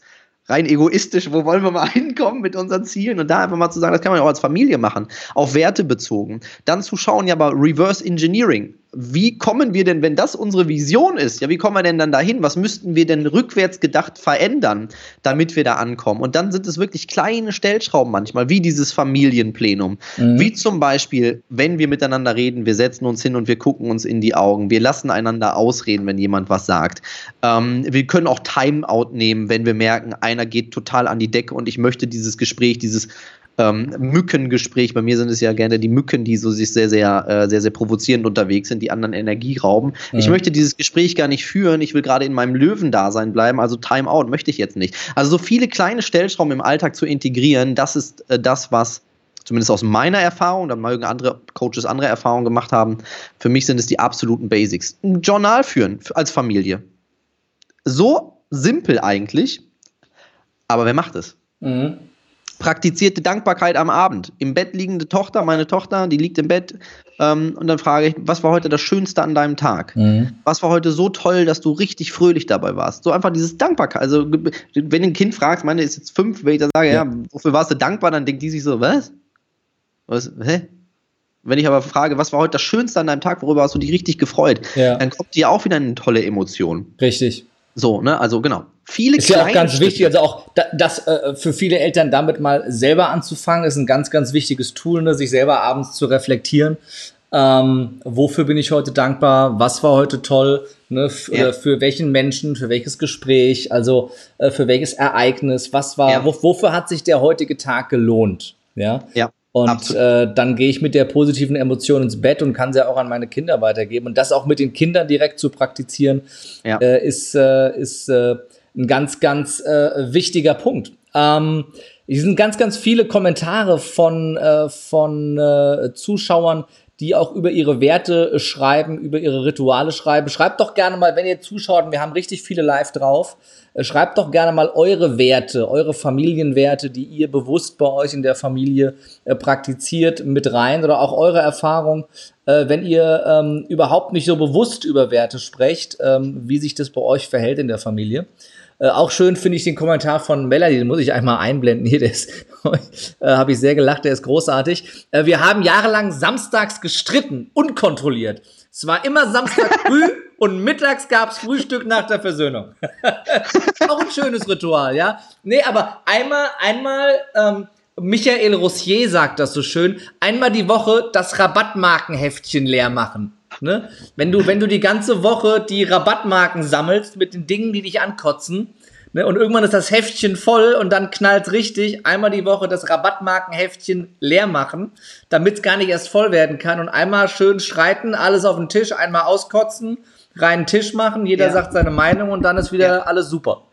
Rein egoistisch, wo wollen wir mal hinkommen mit unseren Zielen und da einfach mal zu sagen, das kann man ja auch als Familie machen, auf Werte bezogen. Dann zu schauen, ja, aber Reverse Engineering, wie kommen wir denn, wenn das unsere Vision ist, ja, wie kommen wir denn dann dahin? Was müssten wir denn rückwärts gedacht verändern, damit wir da ankommen? Und dann sind es wirklich kleine Stellschrauben manchmal, wie dieses Familienplenum. Mhm. Wie zum Beispiel, wenn wir miteinander reden, wir setzen uns hin und wir gucken uns in die Augen. Wir lassen einander ausreden, wenn jemand was sagt. Ähm, wir können auch Timeout nehmen, wenn wir merken, einer geht total an die Decke und ich möchte dieses Gespräch, dieses ähm, Mückengespräch. Bei mir sind es ja gerne die Mücken, die so sich sehr, sehr, äh, sehr, sehr provozierend unterwegs sind, die anderen Energie rauben. Mhm. Ich möchte dieses Gespräch gar nicht führen. Ich will gerade in meinem Löwendasein bleiben. Also Timeout möchte ich jetzt nicht. Also so viele kleine Stellschrauben im Alltag zu integrieren, das ist äh, das, was zumindest aus meiner Erfahrung, da mögen andere Coaches andere Erfahrungen gemacht haben. Für mich sind es die absoluten Basics. Ein Journal führen als Familie. So simpel eigentlich, aber wer macht es? Mhm praktizierte Dankbarkeit am Abend. Im Bett liegende Tochter, meine Tochter, die liegt im Bett ähm, und dann frage ich, was war heute das Schönste an deinem Tag? Mhm. Was war heute so toll, dass du richtig fröhlich dabei warst? So einfach dieses Dankbarkeit. Also wenn ein Kind fragt, meine ist jetzt fünf, wenn ich dann sage, ja, ja wofür warst du dankbar, dann denkt die sich so, was? Was? Hä? Wenn ich aber frage, was war heute das Schönste an deinem Tag, worüber hast du dich richtig gefreut, ja. dann kommt dir auch wieder eine tolle Emotion. Richtig. So, ne, also genau. Viele ist ja auch ganz Schritte. wichtig, also auch das äh, für viele Eltern damit mal selber anzufangen, ist ein ganz, ganz wichtiges Tool, ne, sich selber abends zu reflektieren. Ähm, wofür bin ich heute dankbar? Was war heute toll? Ne, ja. für welchen Menschen, für welches Gespräch, also äh, für welches Ereignis? Was war? Ja. Wo, wofür hat sich der heutige Tag gelohnt? Ja. Ja. Und äh, dann gehe ich mit der positiven Emotion ins Bett und kann sie auch an meine Kinder weitergeben. Und das auch mit den Kindern direkt zu praktizieren, ja. äh, ist, äh, ist äh, ein ganz, ganz äh, wichtiger Punkt. Ähm, es sind ganz, ganz viele Kommentare von, äh, von äh, Zuschauern, die auch über ihre Werte äh, schreiben, über ihre Rituale schreiben. Schreibt doch gerne mal, wenn ihr zuschaut, wir haben richtig viele live drauf, äh, schreibt doch gerne mal eure Werte, eure Familienwerte, die ihr bewusst bei euch in der Familie äh, praktiziert, mit rein oder auch eure Erfahrung, wenn ihr ähm, überhaupt nicht so bewusst über Werte sprecht, ähm, wie sich das bei euch verhält in der Familie. Äh, auch schön finde ich den Kommentar von Melanie, den muss ich einmal einblenden. Hier, der ist, äh, habe ich sehr gelacht, der ist großartig. Äh, wir haben jahrelang samstags gestritten, unkontrolliert. Es war immer Samstag früh und mittags gab's Frühstück nach der Versöhnung. auch ein schönes Ritual, ja. Nee, aber einmal, einmal, ähm, Michael Rossier sagt das so schön, einmal die Woche das Rabattmarkenheftchen leer machen. Ne? Wenn, du, wenn du die ganze Woche die Rabattmarken sammelst mit den Dingen, die dich ankotzen, ne? und irgendwann ist das Heftchen voll und dann knallt richtig, einmal die Woche das Rabattmarkenheftchen leer machen, damit es gar nicht erst voll werden kann und einmal schön streiten, alles auf den Tisch, einmal auskotzen, reinen Tisch machen, jeder ja. sagt seine Meinung und dann ist wieder ja. alles super.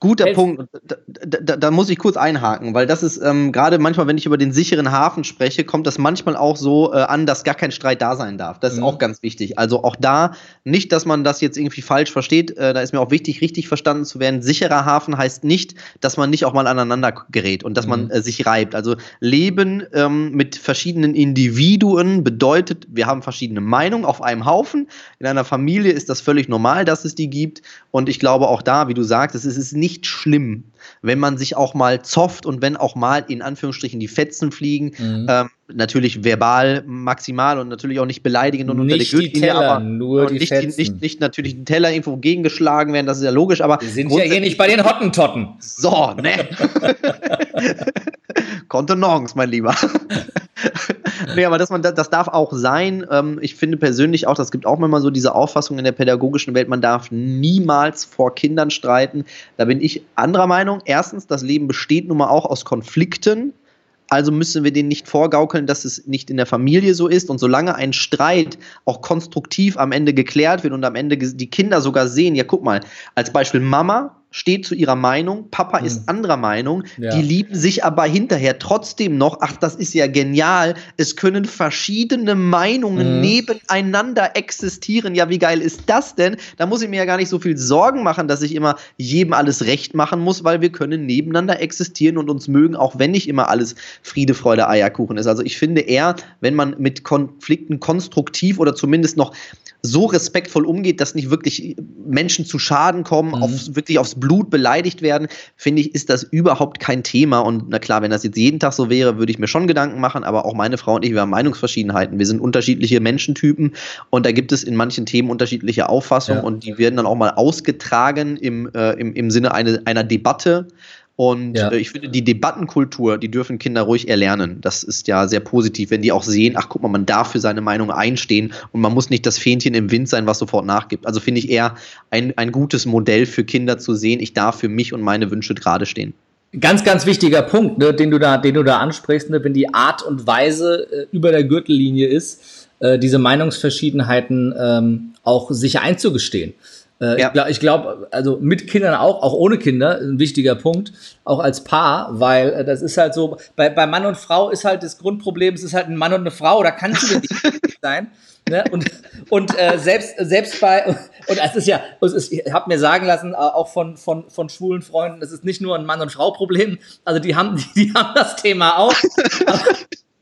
Guter Elf Punkt. Da, da, da, muss ich kurz einhaken, weil das ist ähm, gerade manchmal, wenn ich über den sicheren Hafen spreche, kommt das manchmal auch so äh, an, dass gar kein Streit da sein darf. Das ist mhm. auch ganz wichtig. Also auch da nicht, dass man das jetzt irgendwie falsch versteht. Äh, da ist mir auch wichtig, richtig verstanden zu werden. Sicherer Hafen heißt nicht, dass man nicht auch mal aneinander gerät und dass mhm. man äh, sich reibt. Also Leben ähm, mit verschiedenen Individuen bedeutet, wir haben verschiedene Meinungen auf einem Haufen. In einer Familie ist das völlig normal, dass es die gibt. Und ich glaube auch da, wie du sagst, es ist nicht nicht schlimm, wenn man sich auch mal zofft und wenn auch mal in Anführungsstrichen die Fetzen fliegen. Mhm. Ähm, natürlich verbal maximal und natürlich auch nicht beleidigend und nicht unter der Gürtellinie, aber nur die nicht, Fetzen. nicht, nicht natürlich die Teller irgendwo gegengeschlagen werden, das ist ja logisch, aber. Wir sind ja hier nicht bei den Hottentotten. So, ne? Kontenance, mein Lieber. nee, aber dass man, das darf auch sein. Ähm, ich finde persönlich auch, das gibt auch immer so diese Auffassung in der pädagogischen Welt, man darf niemals vor Kindern streiten. Da bin ich anderer Meinung. Erstens, das Leben besteht nun mal auch aus Konflikten. Also müssen wir denen nicht vorgaukeln, dass es nicht in der Familie so ist. Und solange ein Streit auch konstruktiv am Ende geklärt wird und am Ende die Kinder sogar sehen, ja, guck mal, als Beispiel Mama steht zu ihrer Meinung, Papa mhm. ist anderer Meinung, ja. die lieben sich aber hinterher trotzdem noch, ach, das ist ja genial, es können verschiedene Meinungen mhm. nebeneinander existieren. Ja, wie geil ist das denn? Da muss ich mir ja gar nicht so viel Sorgen machen, dass ich immer jedem alles recht machen muss, weil wir können nebeneinander existieren und uns mögen, auch wenn nicht immer alles Friede, Freude, Eierkuchen ist. Also ich finde eher, wenn man mit Konflikten konstruktiv oder zumindest noch so respektvoll umgeht, dass nicht wirklich Menschen zu Schaden kommen, mhm. auf, wirklich aufs Blut beleidigt werden, finde ich, ist das überhaupt kein Thema. Und na klar, wenn das jetzt jeden Tag so wäre, würde ich mir schon Gedanken machen, aber auch meine Frau und ich, wir haben Meinungsverschiedenheiten. Wir sind unterschiedliche Menschentypen und da gibt es in manchen Themen unterschiedliche Auffassungen ja. und die werden dann auch mal ausgetragen im, äh, im, im Sinne eine, einer Debatte. Und ja. äh, ich finde, die Debattenkultur, die dürfen Kinder ruhig erlernen. Das ist ja sehr positiv, wenn die auch sehen, ach guck mal, man darf für seine Meinung einstehen und man muss nicht das Fähnchen im Wind sein, was sofort nachgibt. Also finde ich eher ein, ein gutes Modell für Kinder zu sehen, ich darf für mich und meine Wünsche gerade stehen. Ganz, ganz wichtiger Punkt, ne, den, du da, den du da ansprichst, ne, wenn die Art und Weise äh, über der Gürtellinie ist, äh, diese Meinungsverschiedenheiten ähm, auch sicher einzugestehen. Äh, ja. Ich glaube, glaub, also mit Kindern auch, auch ohne Kinder, ein wichtiger Punkt, auch als Paar, weil äh, das ist halt so, bei, bei Mann und Frau ist halt das Grundproblem, es ist halt ein Mann und eine Frau, da kannst du nicht sein. Ne? Und, und äh, selbst, selbst bei, und es ist ja, es ist, ich habe mir sagen lassen, äh, auch von, von, von schwulen Freunden, es ist nicht nur ein Mann- und Frau-Problem, also die haben, die, die haben das Thema auch.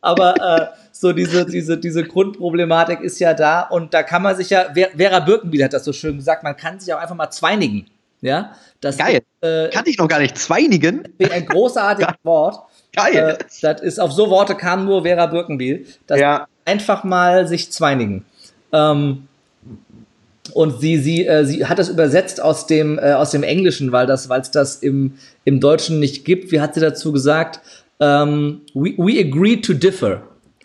aber, aber äh, so diese, diese, diese Grundproblematik ist ja da und da kann man sich ja, Vera Birkenbiel hat das so schön gesagt, man kann sich auch einfach mal zweinigen. Ja, das Geil. Äh, kann ich noch gar nicht zweinigen. Ein großartiges Wort. Geil. Äh, das ist, auf so Worte kam nur Vera Birkenbiel. Das ja. einfach mal sich zweinigen. Ähm, und sie, sie, äh, sie hat das übersetzt aus dem, äh, aus dem Englischen, weil das, weil es das im, im Deutschen nicht gibt. Wie hat sie dazu gesagt? Ähm, we, we agree to differ.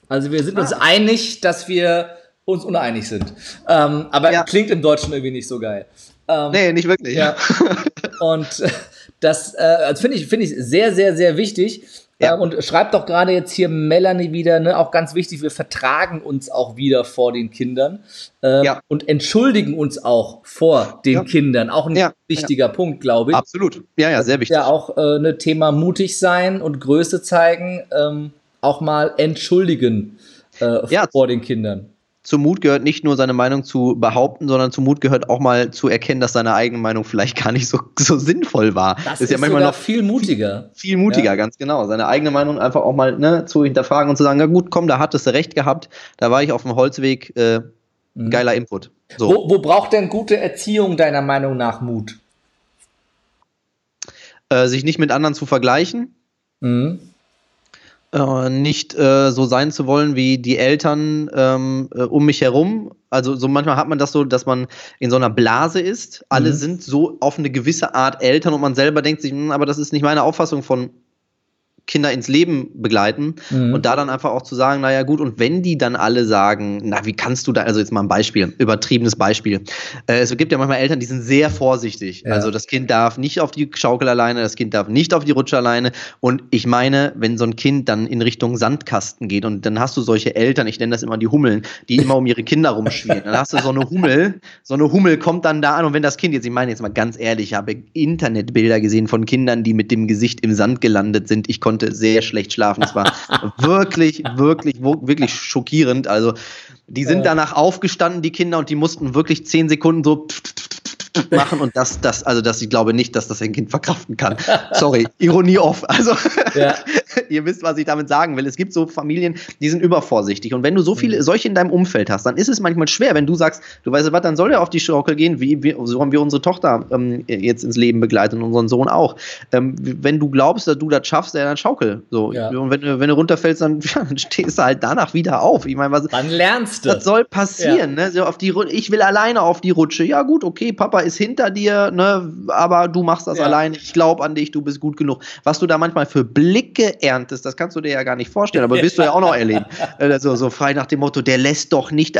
Also wir sind uns ah. einig, dass wir uns uneinig sind. Ähm, aber ja. klingt im Deutschen irgendwie nicht so geil. Ähm, nee, nicht wirklich. Ja. Und äh, das äh, also finde ich, finde ich sehr, sehr, sehr wichtig. Ja. Ähm, und schreibt doch gerade jetzt hier Melanie wieder, ne, auch ganz wichtig, wir vertragen uns auch wieder vor den Kindern äh, ja. und entschuldigen uns auch vor den ja. Kindern. Auch ein wichtiger Punkt, glaube ich. Absolut. Ja, ja, sehr wichtig. Ja, auch äh, ne Thema mutig sein und Größe zeigen. Ähm, auch mal entschuldigen äh, ja, vor den Kindern. Zum Mut gehört nicht nur seine Meinung zu behaupten, sondern zum Mut gehört auch mal zu erkennen, dass seine eigene Meinung vielleicht gar nicht so, so sinnvoll war. Das, ist, ist ja manchmal noch viel mutiger. Viel mutiger, ja. ganz genau. Seine eigene Meinung einfach auch mal ne, zu hinterfragen und zu sagen, na gut, komm, da hattest du recht gehabt, da war ich auf dem Holzweg, äh, mhm. geiler Input. So. Wo, wo braucht denn gute Erziehung deiner Meinung nach Mut? Äh, sich nicht mit anderen zu vergleichen. Mhm äh, nicht äh, so sein zu wollen wie die Eltern ähm, äh, um mich herum. Also so manchmal hat man das so, dass man in so einer Blase ist. Alle mhm. sind so auf eine gewisse Art Eltern und man selber denkt sich, hm, aber das ist nicht meine Auffassung von Kinder ins Leben begleiten mhm. und da dann einfach auch zu sagen, naja gut, und wenn die dann alle sagen, na, wie kannst du da, also jetzt mal ein Beispiel, übertriebenes Beispiel. Äh, es gibt ja manchmal Eltern, die sind sehr vorsichtig. Ja. Also das Kind darf nicht auf die Schaukel alleine, das Kind darf nicht auf die Rutsche alleine. Und ich meine, wenn so ein Kind dann in Richtung Sandkasten geht und dann hast du solche Eltern, ich nenne das immer die Hummeln, die immer um ihre Kinder rumspielen. Dann hast du so eine Hummel, so eine Hummel kommt dann da an und wenn das Kind jetzt, ich meine jetzt mal ganz ehrlich, ich habe Internetbilder gesehen von Kindern, die mit dem Gesicht im Sand gelandet sind. Ich konnte konnte sehr schlecht schlafen. Es war wirklich, wirklich, wirklich schockierend. Also, die sind danach aufgestanden, die Kinder, und die mussten wirklich zehn Sekunden so machen und das, das, also das, ich glaube nicht, dass das ein Kind verkraften kann. Sorry, Ironie off. Also ja. ihr wisst, was ich damit sagen will. Es gibt so Familien, die sind übervorsichtig. Und wenn du so viele mhm. solche in deinem Umfeld hast, dann ist es manchmal schwer, wenn du sagst, du weißt was, dann soll er auf die Schaukel gehen, wie, wie so haben wir unsere Tochter ähm, jetzt ins Leben begleitet und unseren Sohn auch. Ähm, wenn du glaubst, dass du das schaffst, ja, dann schaukel. So. Ja. Und wenn, wenn du runterfällst, dann, ja, dann, stehst du halt danach wieder auf. Ich meine, was dann lernst du. Das soll passieren, ne? So auf die ich will alleine auf die Rutsche. Ja, gut, okay, Papa ist hinter dir, ne, aber du machst das ja. alleine. Ich glaube an dich, du bist gut genug. Was du da manchmal für Blicke erntest, das kannst du dir ja gar nicht vorstellen, aber wirst du ja auch noch erleben. Also, so frei nach dem Motto, der lässt doch nicht.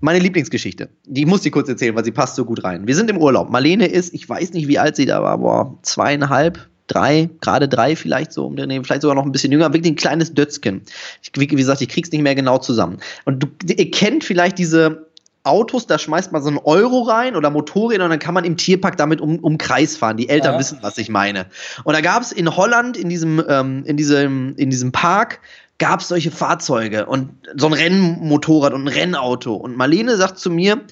Meine Lieblingsgeschichte, die muss ich kurz erzählen, weil sie passt so gut rein. Wir sind im Urlaub. Marlene ist, ich weiß nicht, wie alt sie da war, boah, zweieinhalb, drei, gerade drei vielleicht so um den Nehmen, vielleicht sogar noch ein bisschen jünger, wirklich ein kleines Dötzchen. Ich, wie gesagt, ich krieg's nicht mehr genau zusammen. Und du, ihr kennt vielleicht diese Autos, da schmeißt man so einen Euro rein oder Motorräder und dann kann man im Tierpark damit um, um Kreis fahren. Die Eltern ja. wissen, was ich meine. Und da gab es in Holland, in diesem, ähm, in diesem, in diesem Park, gab es solche Fahrzeuge und so ein Rennmotorrad und ein Rennauto. Und Marlene sagt zu mir,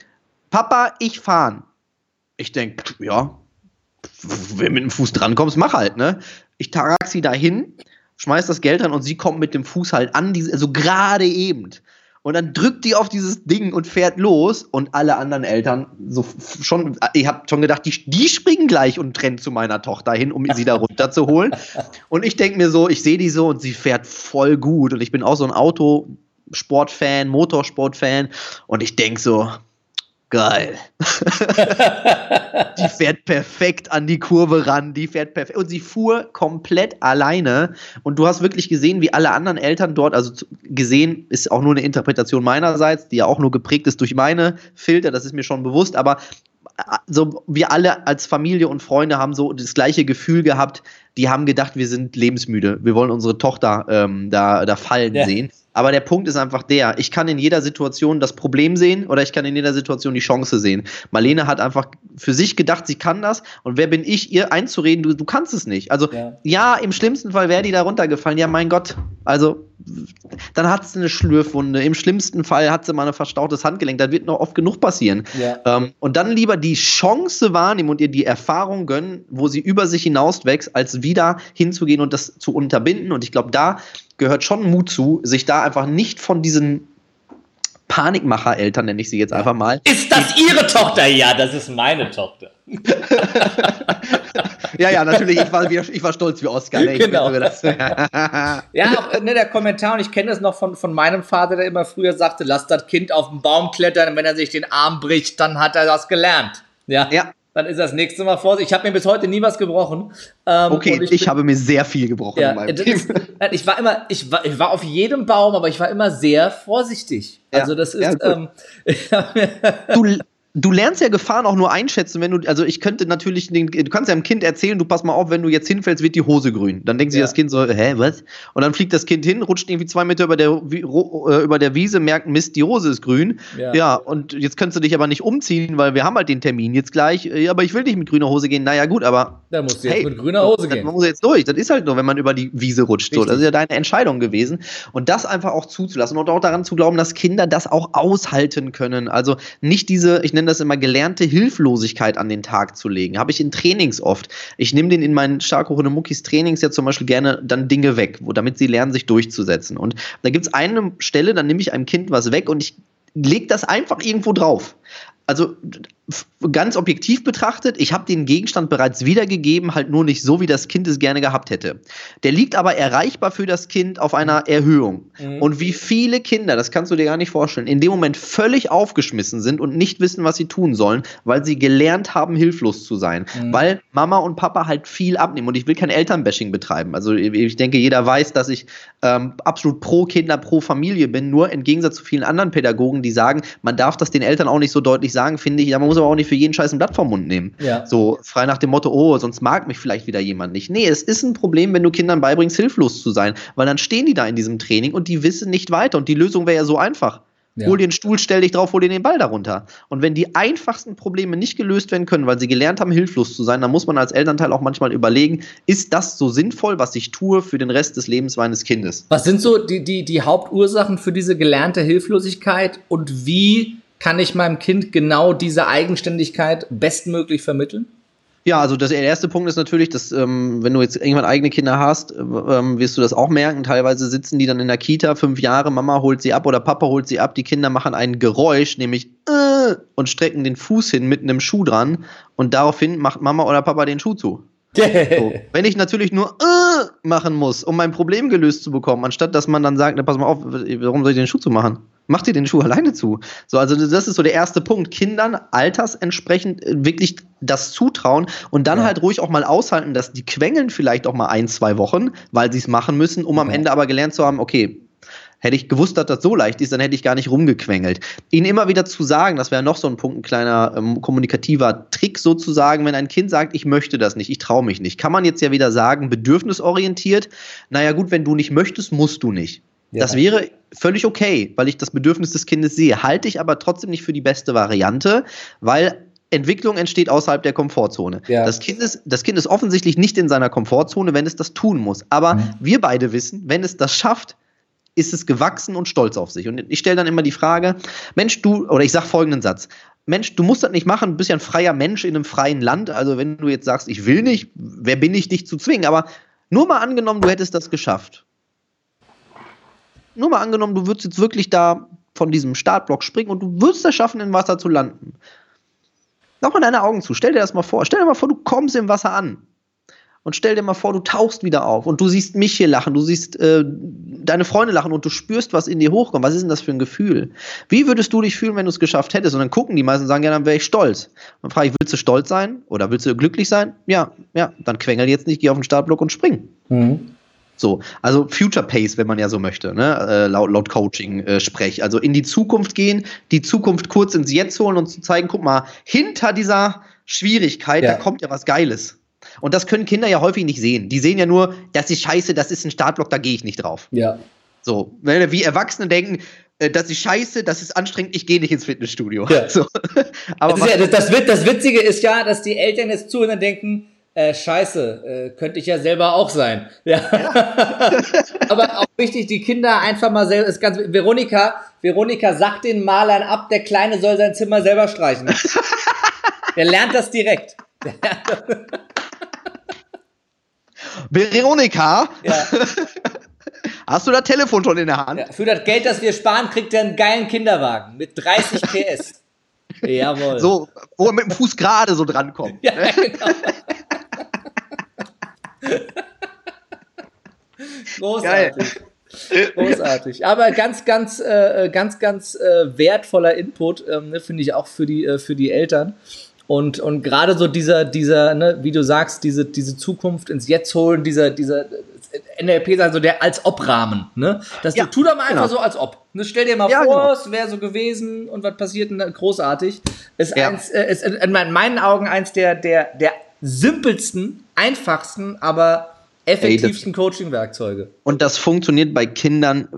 Papa, ich fahren. Ich denke, ja, wenn du mit dem Fuß drankommst, mach halt, ne? Ich trage sie dahin, schmeiß das Geld ran und sie kommt mit dem Fuß halt an, also gerade eben. Und dann drückt die auf dieses Ding und fährt los. Und alle anderen Eltern so schon, ich habe schon gedacht, die, die springen gleich und rennen zu meiner Tochter hin, um sie da runterzuholen. Und ich denke mir so, ich sehe die so und sie fährt voll gut. Und ich bin auch so ein Autosportfan, Motorsportfan. Und ich denke so, geil. die fährt perfekt an die Kurve ran, die fährt perfekt. Und sie fuhr komplett alleine. Und du hast wirklich gesehen, wie alle anderen Eltern dort, also gesehen ist auch nur eine Interpretation meinerseits, die ja auch nur geprägt ist durch meine Filter, das ist mir schon bewusst, aber so wir alle als Familie und Freunde haben so das gleiche Gefühl gehabt. Die haben gedacht, wir sind lebensmüde. Wir wollen unsere Tochter ähm, da, da fallen ja. sehen. Aber der Punkt ist einfach der, ich kann in jeder Situation das Problem sehen oder ich kann in jeder Situation die Chance sehen. Marlene hat einfach für sich gedacht, sie kann das. Und wer bin ich, ihr einzureden, du, du kannst es nicht. Also ja, ja im schlimmsten Fall wäre die da runtergefallen. Ja, mein Gott. Also dann hat sie eine Schlürfwunde. Im schlimmsten Fall hat sie mal ein verstautes Handgelenk. Das wird noch oft genug passieren. Ja. Ähm, und dann lieber die Chance wahrnehmen und ihr die Erfahrung gönnen, wo sie über sich hinaus wächst, als wieder hinzugehen und das zu unterbinden. Und ich glaube, da gehört schon Mut zu, sich da einfach nicht von diesen Panikmacher-Eltern, nenne ich sie jetzt einfach mal. Ist das Ihre Tochter? Ja, das ist meine Tochter. ja, ja, natürlich. Ich war, ich war stolz wie Oscar. Ne? Genau. ja, auch, ne, der Kommentar, und ich kenne das noch von, von meinem Vater, der immer früher sagte, lass das Kind auf den Baum klettern, und wenn er sich den Arm bricht, dann hat er das gelernt. Ja. ja dann ist das nächste Mal vorsichtig. Ich habe mir bis heute nie was gebrochen. Ähm, okay, ich, ich bin, habe mir sehr viel gebrochen ja, in meinem Leben. Ich war immer, ich war, ich war auf jedem Baum, aber ich war immer sehr vorsichtig. Also das ist. Ja, ähm, du, du lernst ja Gefahren auch nur einschätzen, wenn du, also ich könnte natürlich, den, du kannst ja dem Kind erzählen, du pass mal auf, wenn du jetzt hinfällst, wird die Hose grün. Dann denkt sich ja. das Kind so, hä, was? Und dann fliegt das Kind hin, rutscht irgendwie zwei Meter über der, äh, über der Wiese, merkt, Mist, die Hose ist grün. Ja. ja, und jetzt kannst du dich aber nicht umziehen, weil wir haben halt den Termin jetzt gleich. Ja, aber ich will nicht mit grüner Hose gehen. Naja, gut, aber. Da musst du jetzt hey, mit grüner Hose gehen. Man muss jetzt durch. Das ist halt nur, wenn man über die Wiese rutscht. So, das ist ja deine Entscheidung gewesen. Und das einfach auch zuzulassen und auch daran zu glauben, dass Kinder das auch aushalten können. Also nicht diese, ich nenne das immer gelernte Hilflosigkeit an den Tag zu legen. Habe ich in Trainings oft. Ich nehme den in meinen Starkhochende Muckis Trainings ja zum Beispiel gerne dann Dinge weg, wo, damit sie lernen, sich durchzusetzen. Und da gibt es eine Stelle, dann nehme ich einem Kind was weg und ich lege das einfach irgendwo drauf. Also ganz objektiv betrachtet, ich habe den Gegenstand bereits wiedergegeben, halt nur nicht so, wie das Kind es gerne gehabt hätte. Der liegt aber erreichbar für das Kind auf einer Erhöhung. Mhm. Und wie viele Kinder, das kannst du dir gar nicht vorstellen, in dem Moment völlig aufgeschmissen sind und nicht wissen, was sie tun sollen, weil sie gelernt haben, hilflos zu sein. Mhm. Weil Mama und Papa halt viel abnehmen. Und ich will kein Elternbashing betreiben. Also ich denke, jeder weiß, dass ich ähm, absolut pro Kinder, pro Familie bin. Nur im Gegensatz zu vielen anderen Pädagogen, die sagen, man darf das den Eltern auch nicht so deutlich sagen, finde ich, ja, man muss aber auch nicht für jeden Scheiß ein Blatt vom Mund nehmen. Ja. So frei nach dem Motto, oh, sonst mag mich vielleicht wieder jemand nicht. Nee, es ist ein Problem, wenn du Kindern beibringst, hilflos zu sein, weil dann stehen die da in diesem Training und die wissen nicht weiter und die Lösung wäre ja so einfach. Ja. Hol dir einen Stuhl, stell dich drauf, hol dir den Ball darunter. Und wenn die einfachsten Probleme nicht gelöst werden können, weil sie gelernt haben, hilflos zu sein, dann muss man als Elternteil auch manchmal überlegen, ist das so sinnvoll, was ich tue für den Rest des Lebens meines Kindes? Was sind so die, die, die Hauptursachen für diese gelernte Hilflosigkeit und wie kann ich meinem Kind genau diese Eigenständigkeit bestmöglich vermitteln? Ja, also das, der erste Punkt ist natürlich, dass ähm, wenn du jetzt irgendwann eigene Kinder hast, äh, ähm, wirst du das auch merken. Teilweise sitzen die dann in der Kita, fünf Jahre, Mama holt sie ab oder Papa holt sie ab. Die Kinder machen ein Geräusch, nämlich äh, und strecken den Fuß hin mit einem Schuh dran und daraufhin macht Mama oder Papa den Schuh zu. So. Wenn ich natürlich nur äh, machen muss, um mein Problem gelöst zu bekommen, anstatt dass man dann sagt, na, pass mal auf, warum soll ich den Schuh zu machen? Mach dir den Schuh alleine zu. So, also das ist so der erste Punkt. Kindern altersentsprechend äh, wirklich das zutrauen und dann ja. halt ruhig auch mal aushalten, dass die quengeln vielleicht auch mal ein, zwei Wochen, weil sie es machen müssen, um am Ende aber gelernt zu haben, okay, Hätte ich gewusst, dass das so leicht ist, dann hätte ich gar nicht rumgequengelt. Ihnen immer wieder zu sagen, das wäre noch so ein Punkt, ein kleiner ähm, kommunikativer Trick sozusagen, wenn ein Kind sagt, ich möchte das nicht, ich traue mich nicht, kann man jetzt ja wieder sagen, bedürfnisorientiert, naja gut, wenn du nicht möchtest, musst du nicht. Ja. Das wäre völlig okay, weil ich das Bedürfnis des Kindes sehe. Halte ich aber trotzdem nicht für die beste Variante, weil Entwicklung entsteht außerhalb der Komfortzone. Ja. Das, kind ist, das Kind ist offensichtlich nicht in seiner Komfortzone, wenn es das tun muss. Aber mhm. wir beide wissen, wenn es das schafft, ist es gewachsen und stolz auf sich. Und ich stelle dann immer die Frage, Mensch, du, oder ich sage folgenden Satz. Mensch, du musst das nicht machen, du bist ja ein freier Mensch in einem freien Land. Also wenn du jetzt sagst, ich will nicht, wer bin ich, dich zu zwingen? Aber nur mal angenommen, du hättest das geschafft nur mal angenommen, du würdest jetzt wirklich da von diesem Startblock springen und du wirst es schaffen, im Wasser zu landen. Mach mal deine Augen zu. Stell dir das mal vor. Stell dir mal vor, du kommst im Wasser an. Und stell dir mal vor, du tauchst wieder auf und du siehst mich hier lachen, du siehst äh, deine Freunde lachen und du spürst, was in dir hochkommt. Was ist denn das für ein Gefühl? Wie würdest du dich fühlen, wenn du es geschafft hättest? Und dann gucken die meisten und sagen, ja, dann wäre ich stolz. Dann frage ich, willst du stolz sein oder willst du glücklich sein? Ja, ja, dann quengel jetzt nicht, geh auf den Startblock und spring. Mhm. So, also Future Pace, wenn man ja so möchte, ne? äh, laut, laut Coaching-Sprech. Äh, also in die Zukunft gehen, die Zukunft kurz ins Jetzt holen und zu zeigen, guck mal, hinter dieser Schwierigkeit, ja. da kommt ja was Geiles. Und das können Kinder ja häufig nicht sehen. Die sehen ja nur, das ist scheiße, das ist ein Startblock, da gehe ich nicht drauf. Ja. So, wie Erwachsene denken, äh, das ist scheiße, das ist anstrengend, ich gehe nicht ins Fitnessstudio. Ja. So. Aber das, ja, das, das, Witzige ist ja, dass die Eltern jetzt zuhören und denken, äh, scheiße, äh, könnte ich ja selber auch sein. Ja. ja. Aber auch wichtig, die Kinder einfach mal selber, ist ganz, Veronika, Veronika sagt den Malern ab, der Kleine soll sein Zimmer selber streichen. der lernt das direkt. Veronika, ja. hast du das Telefon schon in der Hand? Ja, für das Geld, das wir sparen, kriegt er einen geilen Kinderwagen mit 30 PS. Jawohl. So, wo er mit dem Fuß gerade so drankommt. Ja, genau. Großartig. Großartig. Aber ganz, ganz, äh, ganz, ganz äh, wertvoller Input, ähm, ne, finde ich auch für die, äh, für die Eltern. Und, und gerade so dieser, dieser, ne, wie du sagst, diese, diese Zukunft ins Jetzt holen, dieser, dieser NLP sagt so der als ob Rahmen, ne? Das ja, du tu da mal einfach genau. so als ob. Ne? Stell dir mal ja, vor, genau. es wäre so gewesen und was passiert denn großartig. Ist ja. eins, äh, ist in meinen Augen eins der, der, der simpelsten, einfachsten, aber effektivsten Coaching-Werkzeuge. Und das funktioniert bei Kindern.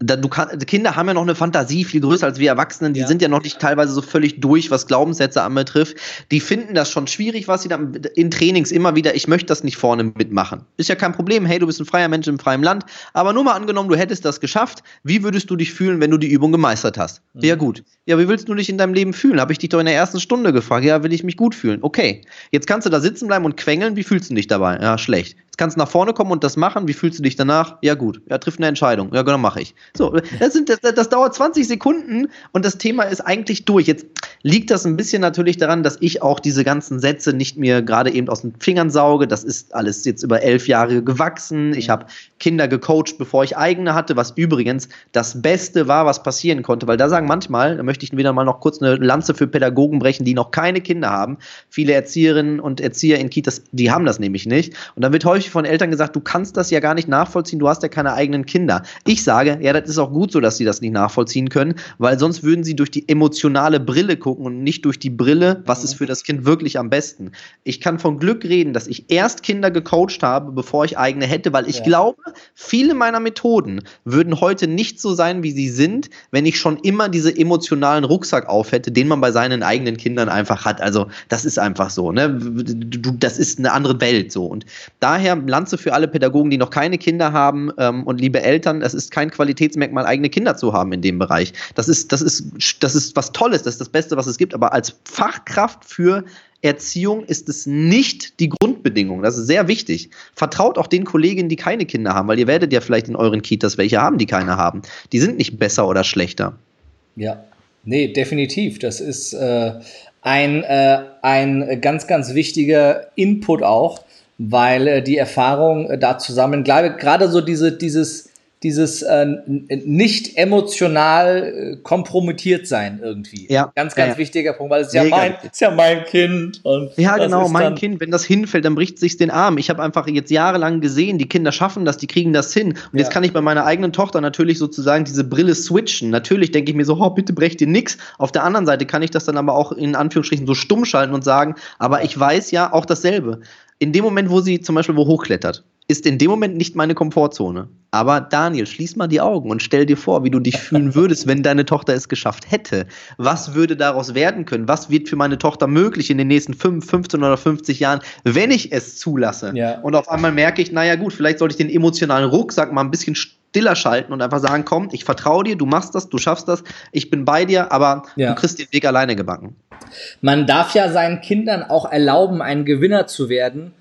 Da, du kann, Kinder haben ja noch eine Fantasie viel größer als wir Erwachsenen. Die ja. sind ja noch nicht teilweise so völlig durch, was Glaubenssätze anbetrifft. Die finden das schon schwierig, was sie dann in Trainings immer wieder, ich möchte das nicht vorne mitmachen. Ist ja kein Problem. Hey, du bist ein freier Mensch im freien Land. Aber nur mal angenommen, du hättest das geschafft. Wie würdest du dich fühlen, wenn du die Übung gemeistert hast? Mhm. Ja, gut. Ja, wie willst du dich in deinem Leben fühlen? Habe ich dich doch in der ersten Stunde gefragt. Ja, will ich mich gut fühlen? Okay. Jetzt kannst du da sitzen bleiben und quengeln. Wie fühlst du dich dabei? Ja, schlecht. Jetzt kannst du nach vorne kommen und das machen. Wie fühlst du dich danach? Ja, gut. Ja, trifft eine Entscheidung. Ja, genau, mache ich. So, das, sind, das, das, dauert 20 Sekunden und das Thema ist eigentlich durch. Jetzt liegt das ein bisschen natürlich daran, dass ich auch diese ganzen Sätze nicht mir gerade eben aus den Fingern sauge. Das ist alles jetzt über elf Jahre gewachsen. Ich habe Kinder gecoacht, bevor ich eigene hatte, was übrigens das Beste war, was passieren konnte. Weil da sagen manchmal, da möchte ich wieder mal noch kurz eine Lanze für Pädagogen brechen, die noch keine Kinder haben. Viele Erzieherinnen und Erzieher in Kitas, die haben das nämlich nicht. Und dann wird häufig von Eltern gesagt, du kannst das ja gar nicht nachvollziehen, du hast ja keine eigenen Kinder. Ich sage, ja, das ist auch gut so, dass sie das nicht nachvollziehen können, weil sonst würden sie durch die emotionale Brille gucken und nicht durch die Brille, was ist für das Kind wirklich am besten. Ich kann von Glück reden, dass ich erst Kinder gecoacht habe, bevor ich eigene hätte, weil ich ja. glaube, viele meiner Methoden würden heute nicht so sein, wie sie sind, wenn ich schon immer diese emotionalen Rucksack auf hätte, den man bei seinen eigenen Kindern einfach hat. Also, das ist einfach so, ne? Das ist eine andere Welt so. Und daher daher Lanze für alle Pädagogen, die noch keine Kinder haben ähm, und liebe Eltern, es ist kein Qualitätsmerkmal, eigene Kinder zu haben in dem Bereich. Das ist, das ist, das ist was Tolles, das ist das Beste, was es gibt. Aber als Fachkraft für Erziehung ist es nicht die Grundbedingung. Das ist sehr wichtig. Vertraut auch den Kolleginnen, die keine Kinder haben, weil ihr werdet ja vielleicht in euren Kitas welche haben, die keine haben. Die sind nicht besser oder schlechter. Ja, nee, definitiv. Das ist äh, ein, äh, ein ganz, ganz wichtiger Input auch, weil äh, die Erfahrung äh, da zusammen, gerade so diese, dieses, dieses äh, nicht emotional äh, kompromittiert sein irgendwie. Ja. Ganz, ganz ja, wichtiger Punkt, weil es ist ja, mein, ist ja mein Kind. Und ja, genau, mein Kind. Wenn das hinfällt, dann bricht sich den Arm. Ich habe einfach jetzt jahrelang gesehen, die Kinder schaffen das, die kriegen das hin. Und jetzt kann ich bei meiner eigenen Tochter natürlich sozusagen diese Brille switchen. Natürlich denke ich mir so, oh, bitte brecht dir nix. Auf der anderen Seite kann ich das dann aber auch in Anführungsstrichen so stumm schalten und sagen, aber ich weiß ja auch dasselbe in dem Moment, wo sie zum Beispiel wo hochklettert, ist in dem Moment nicht meine Komfortzone. Aber Daniel, schließ mal die Augen und stell dir vor, wie du dich fühlen würdest, wenn deine Tochter es geschafft hätte. Was würde daraus werden können? Was wird für meine Tochter möglich in den nächsten 5, 15 oder 50 Jahren, wenn ich es zulasse? Ja. Und auf einmal merke ich, naja gut, vielleicht sollte ich den emotionalen Rucksack mal ein bisschen stiller schalten und einfach sagen, komm, ich vertraue dir, du machst das, du schaffst das, ich bin bei dir, aber ja. du kriegst den Weg alleine gebacken. Man darf ja seinen Kindern auch erlauben, ein Gewinner zu werden.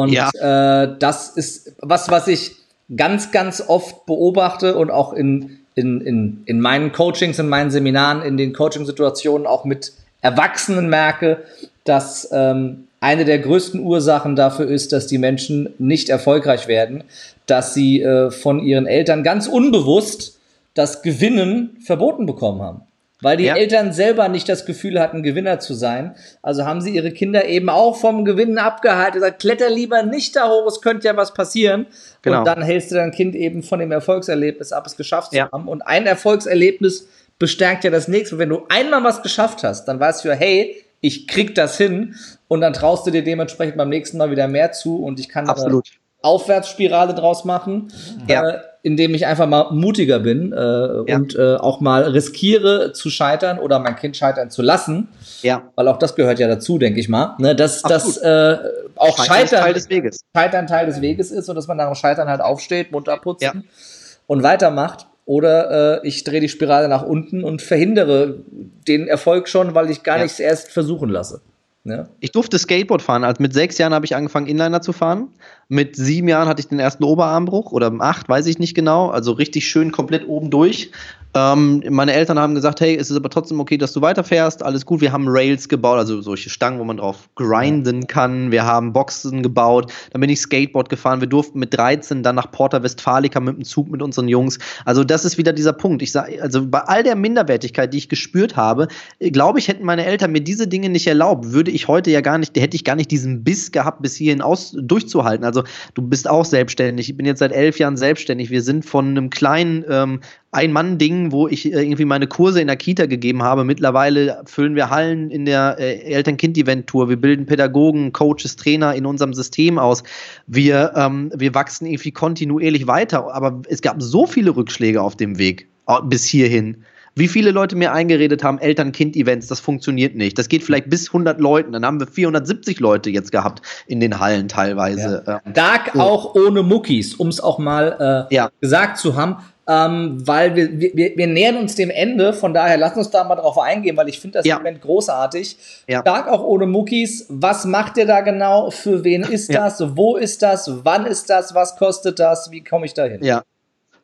Und ja. äh, das ist was, was ich ganz, ganz oft beobachte und auch in in, in, in meinen Coachings, in meinen Seminaren, in den Coaching-Situationen auch mit Erwachsenen merke, dass ähm, eine der größten Ursachen dafür ist, dass die Menschen nicht erfolgreich werden, dass sie äh, von ihren Eltern ganz unbewusst das Gewinnen verboten bekommen haben. Weil die ja. Eltern selber nicht das Gefühl hatten, Gewinner zu sein. Also haben sie ihre Kinder eben auch vom Gewinnen abgehalten. Gesagt, kletter lieber nicht da hoch, es könnte ja was passieren. Genau. Und dann hältst du dein Kind eben von dem Erfolgserlebnis ab, es geschafft ja. zu haben. Und ein Erfolgserlebnis bestärkt ja das nächste. Wenn du einmal was geschafft hast, dann weißt du ja, hey, ich krieg das hin. Und dann traust du dir dementsprechend beim nächsten Mal wieder mehr zu. Und ich kann Absolut. eine Aufwärtsspirale draus machen. Ja. Äh, indem ich einfach mal mutiger bin äh, ja. und äh, auch mal riskiere zu scheitern oder mein Kind scheitern zu lassen. Ja. Weil auch das gehört ja dazu, denke ich mal. Ne, dass das äh, auch Scheitern, Scheitern Teil des Weges. Scheitern Teil des Weges ist und dass man nach dem Scheitern halt aufsteht, Mund abputzen ja. und weitermacht. Oder äh, ich drehe die Spirale nach unten und verhindere den Erfolg schon, weil ich gar nichts erst versuchen lasse. Ja. Ich durfte Skateboard fahren. Also mit sechs Jahren habe ich angefangen, Inliner zu fahren. Mit sieben Jahren hatte ich den ersten Oberarmbruch oder acht, weiß ich nicht genau. Also richtig schön komplett oben durch. Ähm, meine Eltern haben gesagt, hey, es ist aber trotzdem okay, dass du weiterfährst, alles gut. Wir haben Rails gebaut, also solche Stangen, wo man drauf grinden kann. Wir haben Boxen gebaut. Dann bin ich Skateboard gefahren. Wir durften mit 13 dann nach Porta Westfalica mit dem Zug mit unseren Jungs. Also das ist wieder dieser Punkt. Ich sage, also bei all der Minderwertigkeit, die ich gespürt habe, glaube ich, hätten meine Eltern mir diese Dinge nicht erlaubt, würde ich heute ja gar nicht, hätte ich gar nicht diesen Biss gehabt, bis hierhin aus durchzuhalten. Also du bist auch selbstständig. Ich bin jetzt seit elf Jahren selbstständig. Wir sind von einem kleinen ähm, ein-Mann-Ding, wo ich äh, irgendwie meine Kurse in der Kita gegeben habe. Mittlerweile füllen wir Hallen in der äh, Eltern-Kind-Event-Tour. Wir bilden Pädagogen, Coaches, Trainer in unserem System aus. Wir, ähm, wir wachsen irgendwie kontinuierlich weiter. Aber es gab so viele Rückschläge auf dem Weg bis hierhin. Wie viele Leute mir eingeredet haben, Eltern-Kind-Events, das funktioniert nicht. Das geht vielleicht bis 100 Leuten. Dann haben wir 470 Leute jetzt gehabt in den Hallen teilweise. Ja. Ähm, Dark so. auch ohne Muckis, um es auch mal äh, ja. gesagt zu haben ähm, weil wir, wir, wir nähern uns dem Ende, von daher lass uns da mal drauf eingehen, weil ich finde das ja. Moment großartig. Ja. Stark auch ohne Muckis. Was macht ihr da genau? Für wen ist ja. das? Wo ist das? Wann ist das? Was kostet das? Wie komme ich da hin? Ja,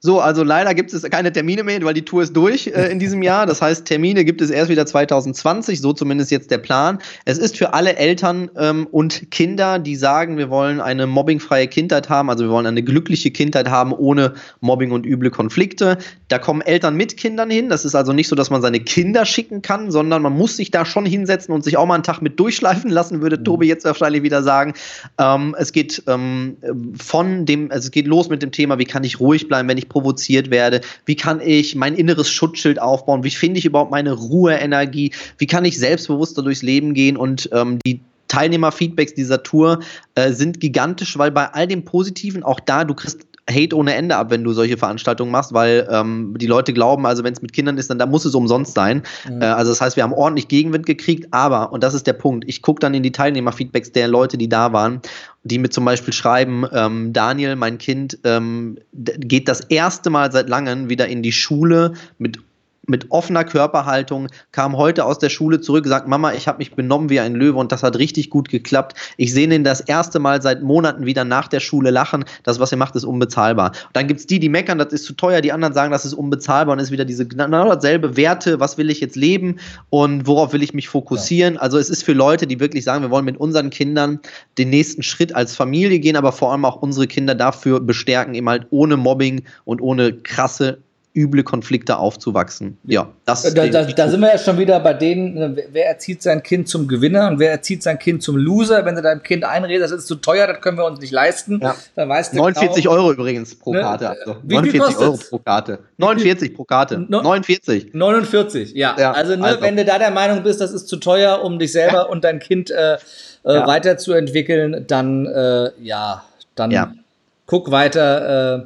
so, also leider gibt es keine Termine mehr, weil die Tour ist durch äh, in diesem Jahr. Das heißt, Termine gibt es erst wieder 2020, so zumindest jetzt der Plan. Es ist für alle Eltern ähm, und Kinder, die sagen, wir wollen eine mobbingfreie Kindheit haben, also wir wollen eine glückliche Kindheit haben ohne Mobbing und üble Konflikte. Da kommen Eltern mit Kindern hin. Das ist also nicht so, dass man seine Kinder schicken kann, sondern man muss sich da schon hinsetzen und sich auch mal einen Tag mit durchschleifen lassen, würde mhm. Tobi jetzt wahrscheinlich wieder sagen. Ähm, es geht ähm, von dem, also es geht los mit dem Thema, wie kann ich ruhig bleiben, wenn ich provoziert werde? Wie kann ich mein inneres Schutzschild aufbauen? Wie finde ich überhaupt meine Ruheenergie? Wie kann ich selbstbewusster durchs Leben gehen? Und ähm, die Teilnehmerfeedbacks dieser Tour äh, sind gigantisch, weil bei all dem Positiven, auch da, du kriegst Hate ohne Ende ab, wenn du solche Veranstaltungen machst, weil ähm, die Leute glauben, also wenn es mit Kindern ist, dann da muss es umsonst sein. Mhm. Äh, also das heißt, wir haben ordentlich Gegenwind gekriegt, aber, und das ist der Punkt, ich gucke dann in die Teilnehmerfeedbacks der Leute, die da waren, die mir zum Beispiel schreiben, ähm, Daniel, mein Kind, ähm, geht das erste Mal seit langem wieder in die Schule mit mit offener Körperhaltung, kam heute aus der Schule zurück, sagt, Mama, ich habe mich benommen wie ein Löwe und das hat richtig gut geklappt. Ich sehe ihn das erste Mal seit Monaten wieder nach der Schule lachen. Das, was er macht, ist unbezahlbar. Und dann gibt es die, die meckern, das ist zu teuer, die anderen sagen, das ist unbezahlbar und ist wieder diese genau dasselbe Werte, was will ich jetzt leben und worauf will ich mich fokussieren. Ja. Also es ist für Leute, die wirklich sagen, wir wollen mit unseren Kindern den nächsten Schritt als Familie gehen, aber vor allem auch unsere Kinder dafür bestärken, eben halt ohne Mobbing und ohne krasse üble Konflikte aufzuwachsen. Ja, das da, da, da sind wir ja schon wieder bei denen, ne, wer erzieht sein Kind zum Gewinner und wer erzieht sein Kind zum Loser. Wenn du deinem Kind einredest, das ist zu teuer, das können wir uns nicht leisten, ja. dann weißt du 49 genau, Euro übrigens pro ne? Karte. Also. Wie 49 Euro pro Karte. 49 pro Karte. No, 49. 49, ja. ja also, ne, also, wenn du da der Meinung bist, das ist zu teuer, um dich selber ja. und dein Kind äh, äh, weiterzuentwickeln, dann äh, ja, dann guck weiter äh,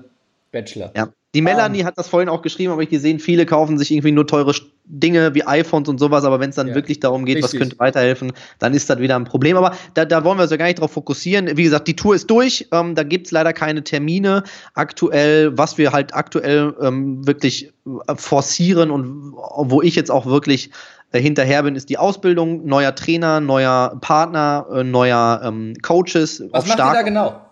Bachelor. Ja. Die Melanie um. hat das vorhin auch geschrieben, habe ich gesehen, viele kaufen sich irgendwie nur teure Dinge wie iPhones und sowas, aber wenn es dann ja. wirklich darum geht, Richtig. was könnte weiterhelfen, dann ist das wieder ein Problem. Aber da, da wollen wir uns ja gar nicht drauf fokussieren. Wie gesagt, die Tour ist durch, ähm, da gibt es leider keine Termine aktuell, was wir halt aktuell ähm, wirklich äh, forcieren und wo ich jetzt auch wirklich äh, hinterher bin, ist die Ausbildung neuer Trainer, neuer Partner, äh, neuer ähm, Coaches. Was macht ihr da genau?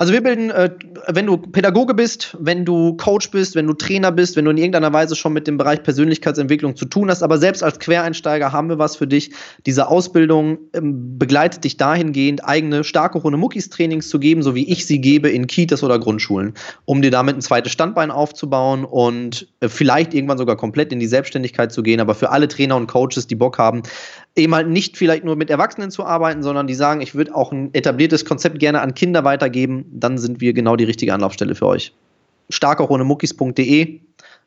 Also wir bilden, äh, wenn du Pädagoge bist, wenn du Coach bist, wenn du Trainer bist, wenn du in irgendeiner Weise schon mit dem Bereich Persönlichkeitsentwicklung zu tun hast, aber selbst als Quereinsteiger haben wir was für dich. Diese Ausbildung ähm, begleitet dich dahingehend, eigene starke Runde Muckis Trainings zu geben, so wie ich sie gebe in Kitas oder Grundschulen, um dir damit ein zweites Standbein aufzubauen und äh, vielleicht irgendwann sogar komplett in die Selbstständigkeit zu gehen. Aber für alle Trainer und Coaches, die Bock haben, eben halt nicht vielleicht nur mit Erwachsenen zu arbeiten, sondern die sagen, ich würde auch ein etabliertes Konzept gerne an Kinder weitergeben, dann sind wir genau die richtige Anlaufstelle für euch. Stark auch ohne Muckis.de,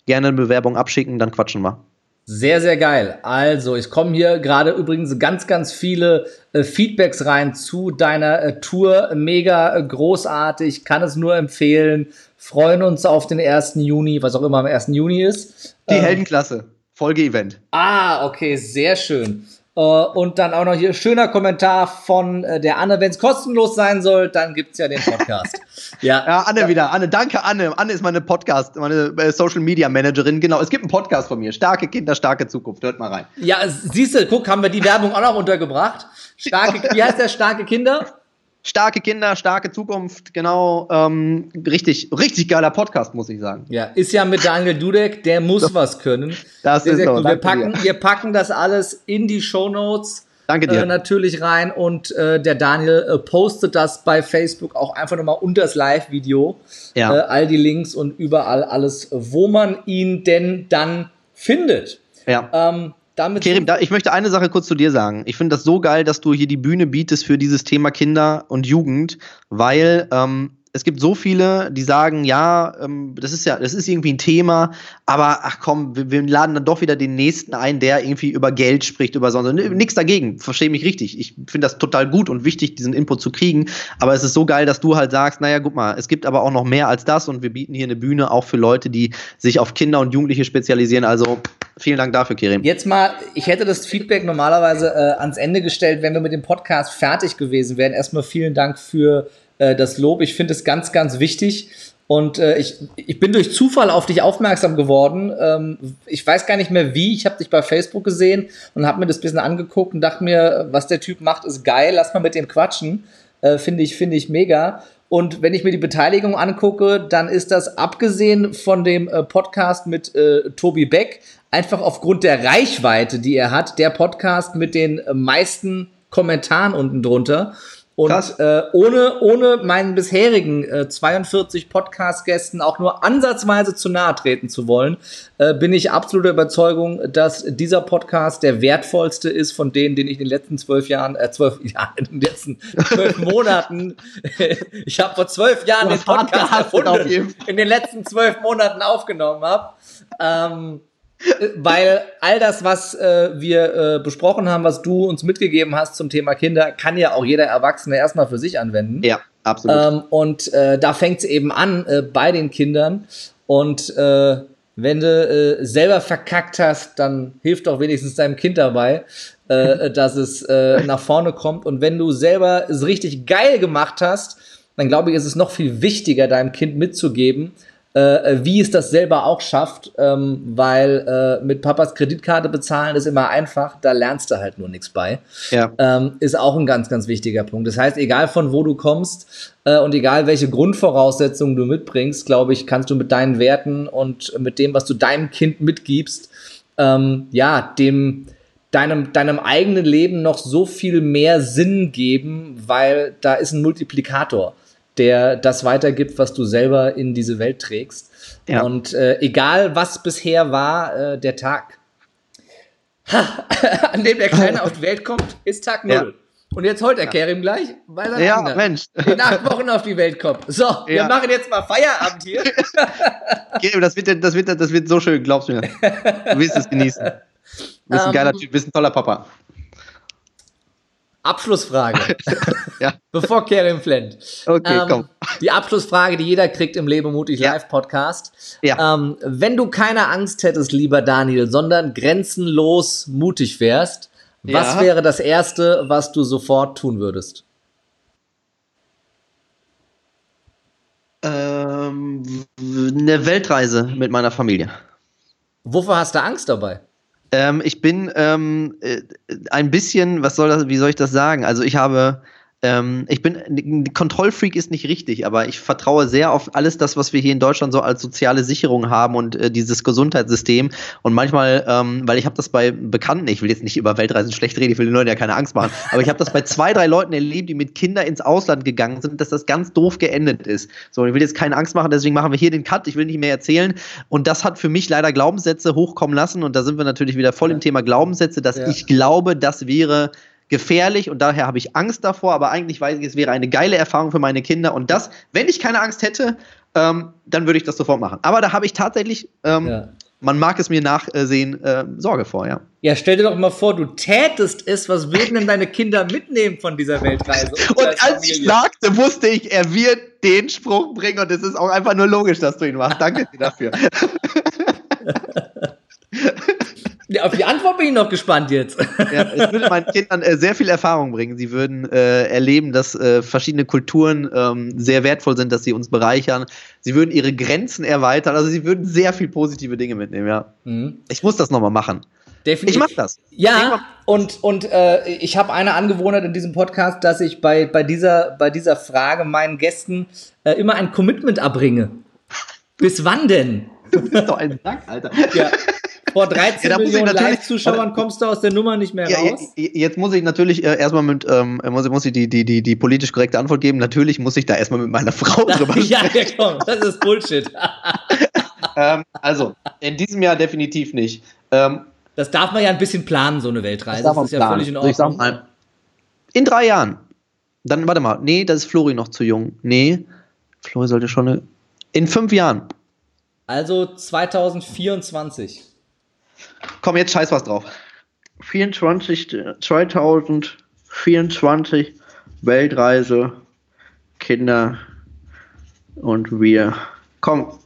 gerne eine Bewerbung abschicken, dann quatschen wir. Sehr, sehr geil. Also, ich komme hier gerade übrigens ganz, ganz viele äh, Feedbacks rein zu deiner äh, Tour. Mega äh, großartig, kann es nur empfehlen. Freuen uns auf den 1. Juni, was auch immer am 1. Juni ist. Die ähm, Heldenklasse, Folgeevent. Ah, okay, sehr schön. Äh, und dann auch noch hier schöner Kommentar von äh, der Anne, wenn es kostenlos sein soll, dann gibt es ja den Podcast. ja. ja, Anne wieder. Anne, danke Anne. Anne ist meine Podcast, meine äh, Social Media Managerin. Genau, es gibt einen Podcast von mir. Starke Kinder, starke Zukunft. Hört mal rein. Ja, siehst du, guck, haben wir die Werbung auch noch untergebracht. Starke, wie heißt der? Starke Kinder? Starke Kinder, starke Zukunft, genau, ähm, richtig, richtig geiler Podcast, muss ich sagen. Ja, ist ja mit Daniel Dudek, der muss so, was können. Das sehr, ist sehr so, Wir packen, wir packen das alles in die Show Notes. Danke dir. Äh, natürlich rein und äh, der Daniel äh, postet das bei Facebook auch einfach nochmal unter das Live-Video. Ja. Äh, all die Links und überall alles, wo man ihn denn dann findet. Ja. Ähm, damit Kerim, da, ich möchte eine Sache kurz zu dir sagen. Ich finde das so geil, dass du hier die Bühne bietest für dieses Thema Kinder und Jugend, weil ähm, es gibt so viele, die sagen, ja, ähm, das ist ja, das ist irgendwie ein Thema, aber ach komm, wir, wir laden dann doch wieder den nächsten ein, der irgendwie über Geld spricht, über sonst. Nichts dagegen, verstehe mich richtig. Ich finde das total gut und wichtig, diesen Input zu kriegen. Aber es ist so geil, dass du halt sagst, naja, guck mal, es gibt aber auch noch mehr als das und wir bieten hier eine Bühne auch für Leute, die sich auf Kinder und Jugendliche spezialisieren. Also vielen Dank dafür, Kerim. Jetzt mal, ich hätte das Feedback normalerweise äh, ans Ende gestellt, wenn wir mit dem Podcast fertig gewesen wären. Erstmal vielen Dank für äh, das Lob. Ich finde es ganz, ganz wichtig. Und äh, ich, ich bin durch Zufall auf dich aufmerksam geworden. Ähm, ich weiß gar nicht mehr wie. Ich habe dich bei Facebook gesehen und habe mir das bisschen angeguckt und dachte mir, was der Typ macht, ist geil. Lass mal mit dem quatschen. Äh, finde ich, finde ich mega. Und wenn ich mir die Beteiligung angucke, dann ist das abgesehen von dem äh, Podcast mit äh, Tobi Beck einfach aufgrund der Reichweite, die er hat, der Podcast mit den äh, meisten Kommentaren unten drunter. Und äh, ohne, ohne meinen bisherigen äh, 42 Podcast-Gästen auch nur ansatzweise zu nahe treten zu wollen, äh, bin ich absoluter Überzeugung, dass dieser Podcast der wertvollste ist von denen, den ich in den letzten zwölf Jahren, äh, zwölf Jahren, in den letzten zwölf Monaten, ich habe vor zwölf Jahren den Podcast erfunden, in den letzten zwölf Monaten aufgenommen habe. Ähm, weil all das, was äh, wir äh, besprochen haben, was du uns mitgegeben hast zum Thema Kinder, kann ja auch jeder Erwachsene erstmal für sich anwenden. Ja, absolut. Ähm, und äh, da fängt es eben an äh, bei den Kindern. Und äh, wenn du äh, selber verkackt hast, dann hilft doch wenigstens deinem Kind dabei, dass es nach vorne kommt. Und wenn du selber es richtig geil gemacht hast, dann glaube ich, ist es noch viel wichtiger, deinem Kind mitzugeben, äh, wie es das selber auch schafft, ähm, weil äh, mit Papas Kreditkarte bezahlen ist immer einfach, da lernst du halt nur nichts bei. Ja. Ähm, ist auch ein ganz, ganz wichtiger Punkt. Das heißt, egal von wo du kommst äh, und egal welche Grundvoraussetzungen du mitbringst, glaube ich, kannst du mit deinen Werten und mit dem, was du deinem Kind mitgibst, ähm, ja, dem deinem, deinem eigenen Leben noch so viel mehr Sinn geben, weil da ist ein Multiplikator der das weitergibt, was du selber in diese Welt trägst. Ja. Und äh, egal, was bisher war, äh, der Tag, ha, an dem der Kleine auf die Welt kommt, ist Tag Null. Ja. Und jetzt holt er ja. Kerim gleich, weil er ja, Mensch. in acht Wochen auf die Welt kommt. So, ja. wir machen jetzt mal Feierabend hier. Kerim, das wird, das, wird, das wird so schön, glaubst du mir. Du wirst es genießen. Du bist ein um, geiler ähm, Typ, du bist ein toller Papa. Abschlussfrage. ja. Bevor Kerim flennt. Okay, ähm, komm. Die Abschlussfrage, die jeder kriegt im Lebe mutig ja. Live Podcast. Ja. Ähm, wenn du keine Angst hättest, lieber Daniel, sondern grenzenlos mutig wärst, was ja. wäre das erste, was du sofort tun würdest? Ähm, eine Weltreise mit meiner Familie. Wovor hast du Angst dabei? Ähm, ich bin ähm, äh, ein bisschen, was soll das, wie soll ich das sagen? Also ich habe ähm, ich bin, Kontrollfreak ist nicht richtig, aber ich vertraue sehr auf alles das, was wir hier in Deutschland so als soziale Sicherung haben und äh, dieses Gesundheitssystem. Und manchmal, ähm, weil ich habe das bei Bekannten, ich will jetzt nicht über Weltreisen schlecht reden, ich will den Leuten ja keine Angst machen, aber ich habe das bei zwei, drei Leuten erlebt, die mit Kindern ins Ausland gegangen sind, dass das ganz doof geendet ist. So, ich will jetzt keine Angst machen, deswegen machen wir hier den Cut, ich will nicht mehr erzählen. Und das hat für mich leider Glaubenssätze hochkommen lassen und da sind wir natürlich wieder voll im Thema Glaubenssätze, dass ja. ich glaube, das wäre gefährlich und daher habe ich Angst davor, aber eigentlich weiß ich, es wäre eine geile Erfahrung für meine Kinder und das, wenn ich keine Angst hätte, ähm, dann würde ich das sofort machen. Aber da habe ich tatsächlich, ähm, ja. man mag es mir nachsehen, äh, Sorge vor, ja. Ja, stell dir doch mal vor, du tätest es, was würden denn deine Kinder mitnehmen von dieser Weltreise? Und, und als ich sagte, wusste ich, er wird den Spruch bringen und es ist auch einfach nur logisch, dass du ihn machst. Danke dir dafür. Auf die Antwort bin ich noch gespannt jetzt. Ja, es würde meinen Kindern äh, sehr viel Erfahrung bringen. Sie würden äh, erleben, dass äh, verschiedene Kulturen ähm, sehr wertvoll sind, dass sie uns bereichern. Sie würden ihre Grenzen erweitern. Also sie würden sehr viel positive Dinge mitnehmen, ja. Mhm. Ich muss das nochmal machen. Definitiv. Ich mach das. Ja, und, und äh, ich habe eine Angewohnheit in diesem Podcast, dass ich bei, bei, dieser, bei dieser Frage meinen Gästen äh, immer ein Commitment abbringe. Bis wann denn? Du bist doch ein Sack, Alter. Ja. Vor 13 ja, Millionen Live-Zuschauern kommst du aus der Nummer nicht mehr ja, raus. Jetzt muss ich natürlich äh, erstmal mit, ähm, muss, muss ich die, die, die, die politisch korrekte Antwort geben. Natürlich muss ich da erstmal mit meiner Frau drüber sprechen. Ja, ja, komm, das ist Bullshit. ähm, also, in diesem Jahr definitiv nicht. Ähm, das darf man ja ein bisschen planen, so eine Weltreise. Das, das ist ja völlig in Ordnung. Also ich sag mal, in drei Jahren. Dann, warte mal, nee, das ist Flori noch zu jung. Nee, Flori sollte schon eine. In fünf Jahren. Also 2024. Komm, jetzt scheiß was drauf. 24, 2024 Weltreise, Kinder und wir. Komm,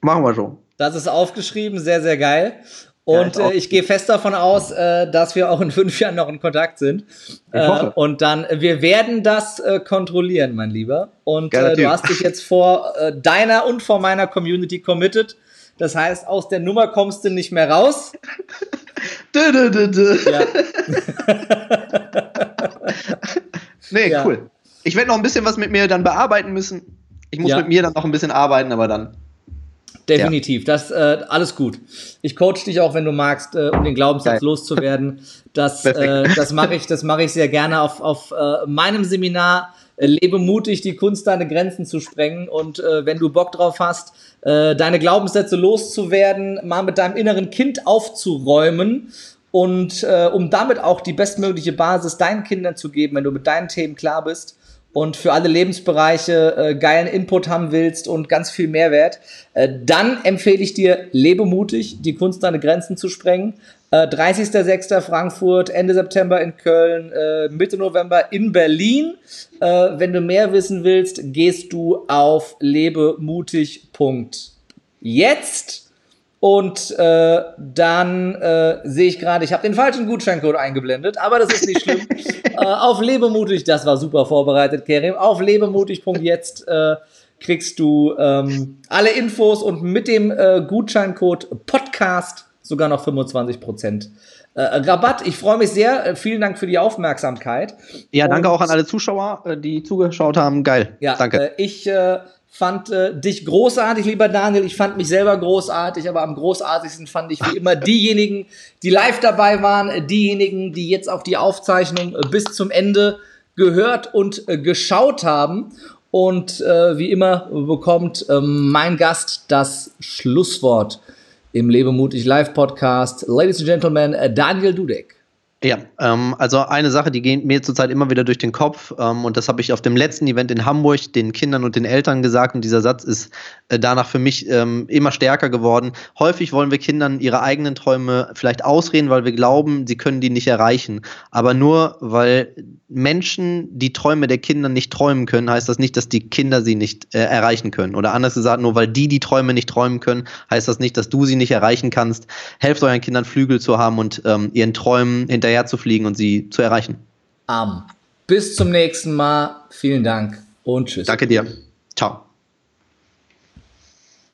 machen wir so. Das ist aufgeschrieben, sehr, sehr geil. Und ja, äh, ich gehe fest davon aus, äh, dass wir auch in fünf Jahren noch in Kontakt sind. Äh, und dann, wir werden das äh, kontrollieren, mein Lieber. Und äh, du hast dich jetzt vor äh, deiner und vor meiner Community committed das heißt, aus der Nummer kommst du nicht mehr raus. dö, dö, dö, dö. Ja. nee, ja. cool. Ich werde noch ein bisschen was mit mir dann bearbeiten müssen. Ich muss ja. mit mir dann noch ein bisschen arbeiten, aber dann. Definitiv, ja. das äh, alles gut. Ich coach dich auch, wenn du magst, äh, um den Glaubenssatz Geil. loszuwerden. Das, äh, das mache ich, das mache ich sehr gerne auf, auf äh, meinem Seminar lebe mutig, die Kunst, deine Grenzen zu sprengen. Und äh, wenn du Bock drauf hast, äh, deine Glaubenssätze loszuwerden, mal mit deinem inneren Kind aufzuräumen und äh, um damit auch die bestmögliche Basis deinen Kindern zu geben, wenn du mit deinen Themen klar bist und für alle Lebensbereiche äh, geilen Input haben willst und ganz viel Mehrwert, äh, dann empfehle ich dir, lebe mutig, die Kunst, deine Grenzen zu sprengen. Äh, 30.06. Frankfurt, Ende September in Köln, äh, Mitte November in Berlin. Äh, wenn du mehr wissen willst, gehst du auf lebemutig.jetzt. Und äh, dann äh, sehe ich gerade, ich habe den falschen Gutscheincode eingeblendet, aber das ist nicht schlimm. äh, auf Lebemutig, das war super vorbereitet, Kerim. Auf lebemutig.jetzt äh, kriegst du ähm, alle Infos und mit dem äh, Gutscheincode Podcast sogar noch 25% äh, Rabatt. Ich freue mich sehr. Äh, vielen Dank für die Aufmerksamkeit. Ja, danke Und, auch an alle Zuschauer, äh, die zugeschaut haben. Geil. Ja, danke. Ich äh, fand äh, dich großartig, lieber Daniel. Ich fand mich selber großartig, aber am großartigsten fand ich wie immer diejenigen, die live dabei waren, diejenigen, die jetzt auch die Aufzeichnung bis zum Ende gehört und geschaut haben. Und wie immer bekommt ähm, mein Gast das Schlusswort im Lebe mutig Live Podcast. Ladies and Gentlemen, Daniel Dudek. Ja, ähm, also eine Sache, die geht mir zurzeit immer wieder durch den Kopf ähm, und das habe ich auf dem letzten Event in Hamburg den Kindern und den Eltern gesagt und dieser Satz ist äh, danach für mich ähm, immer stärker geworden. Häufig wollen wir Kindern ihre eigenen Träume vielleicht ausreden, weil wir glauben, sie können die nicht erreichen. Aber nur weil Menschen die Träume der Kinder nicht träumen können, heißt das nicht, dass die Kinder sie nicht äh, erreichen können. Oder anders gesagt, nur weil die die Träume nicht träumen können, heißt das nicht, dass du sie nicht erreichen kannst. Helft euren Kindern Flügel zu haben und ähm, ihren Träumen hinter hinterher zu fliegen und sie zu erreichen. Am. Bis zum nächsten Mal. Vielen Dank und tschüss. Danke dir. Ciao.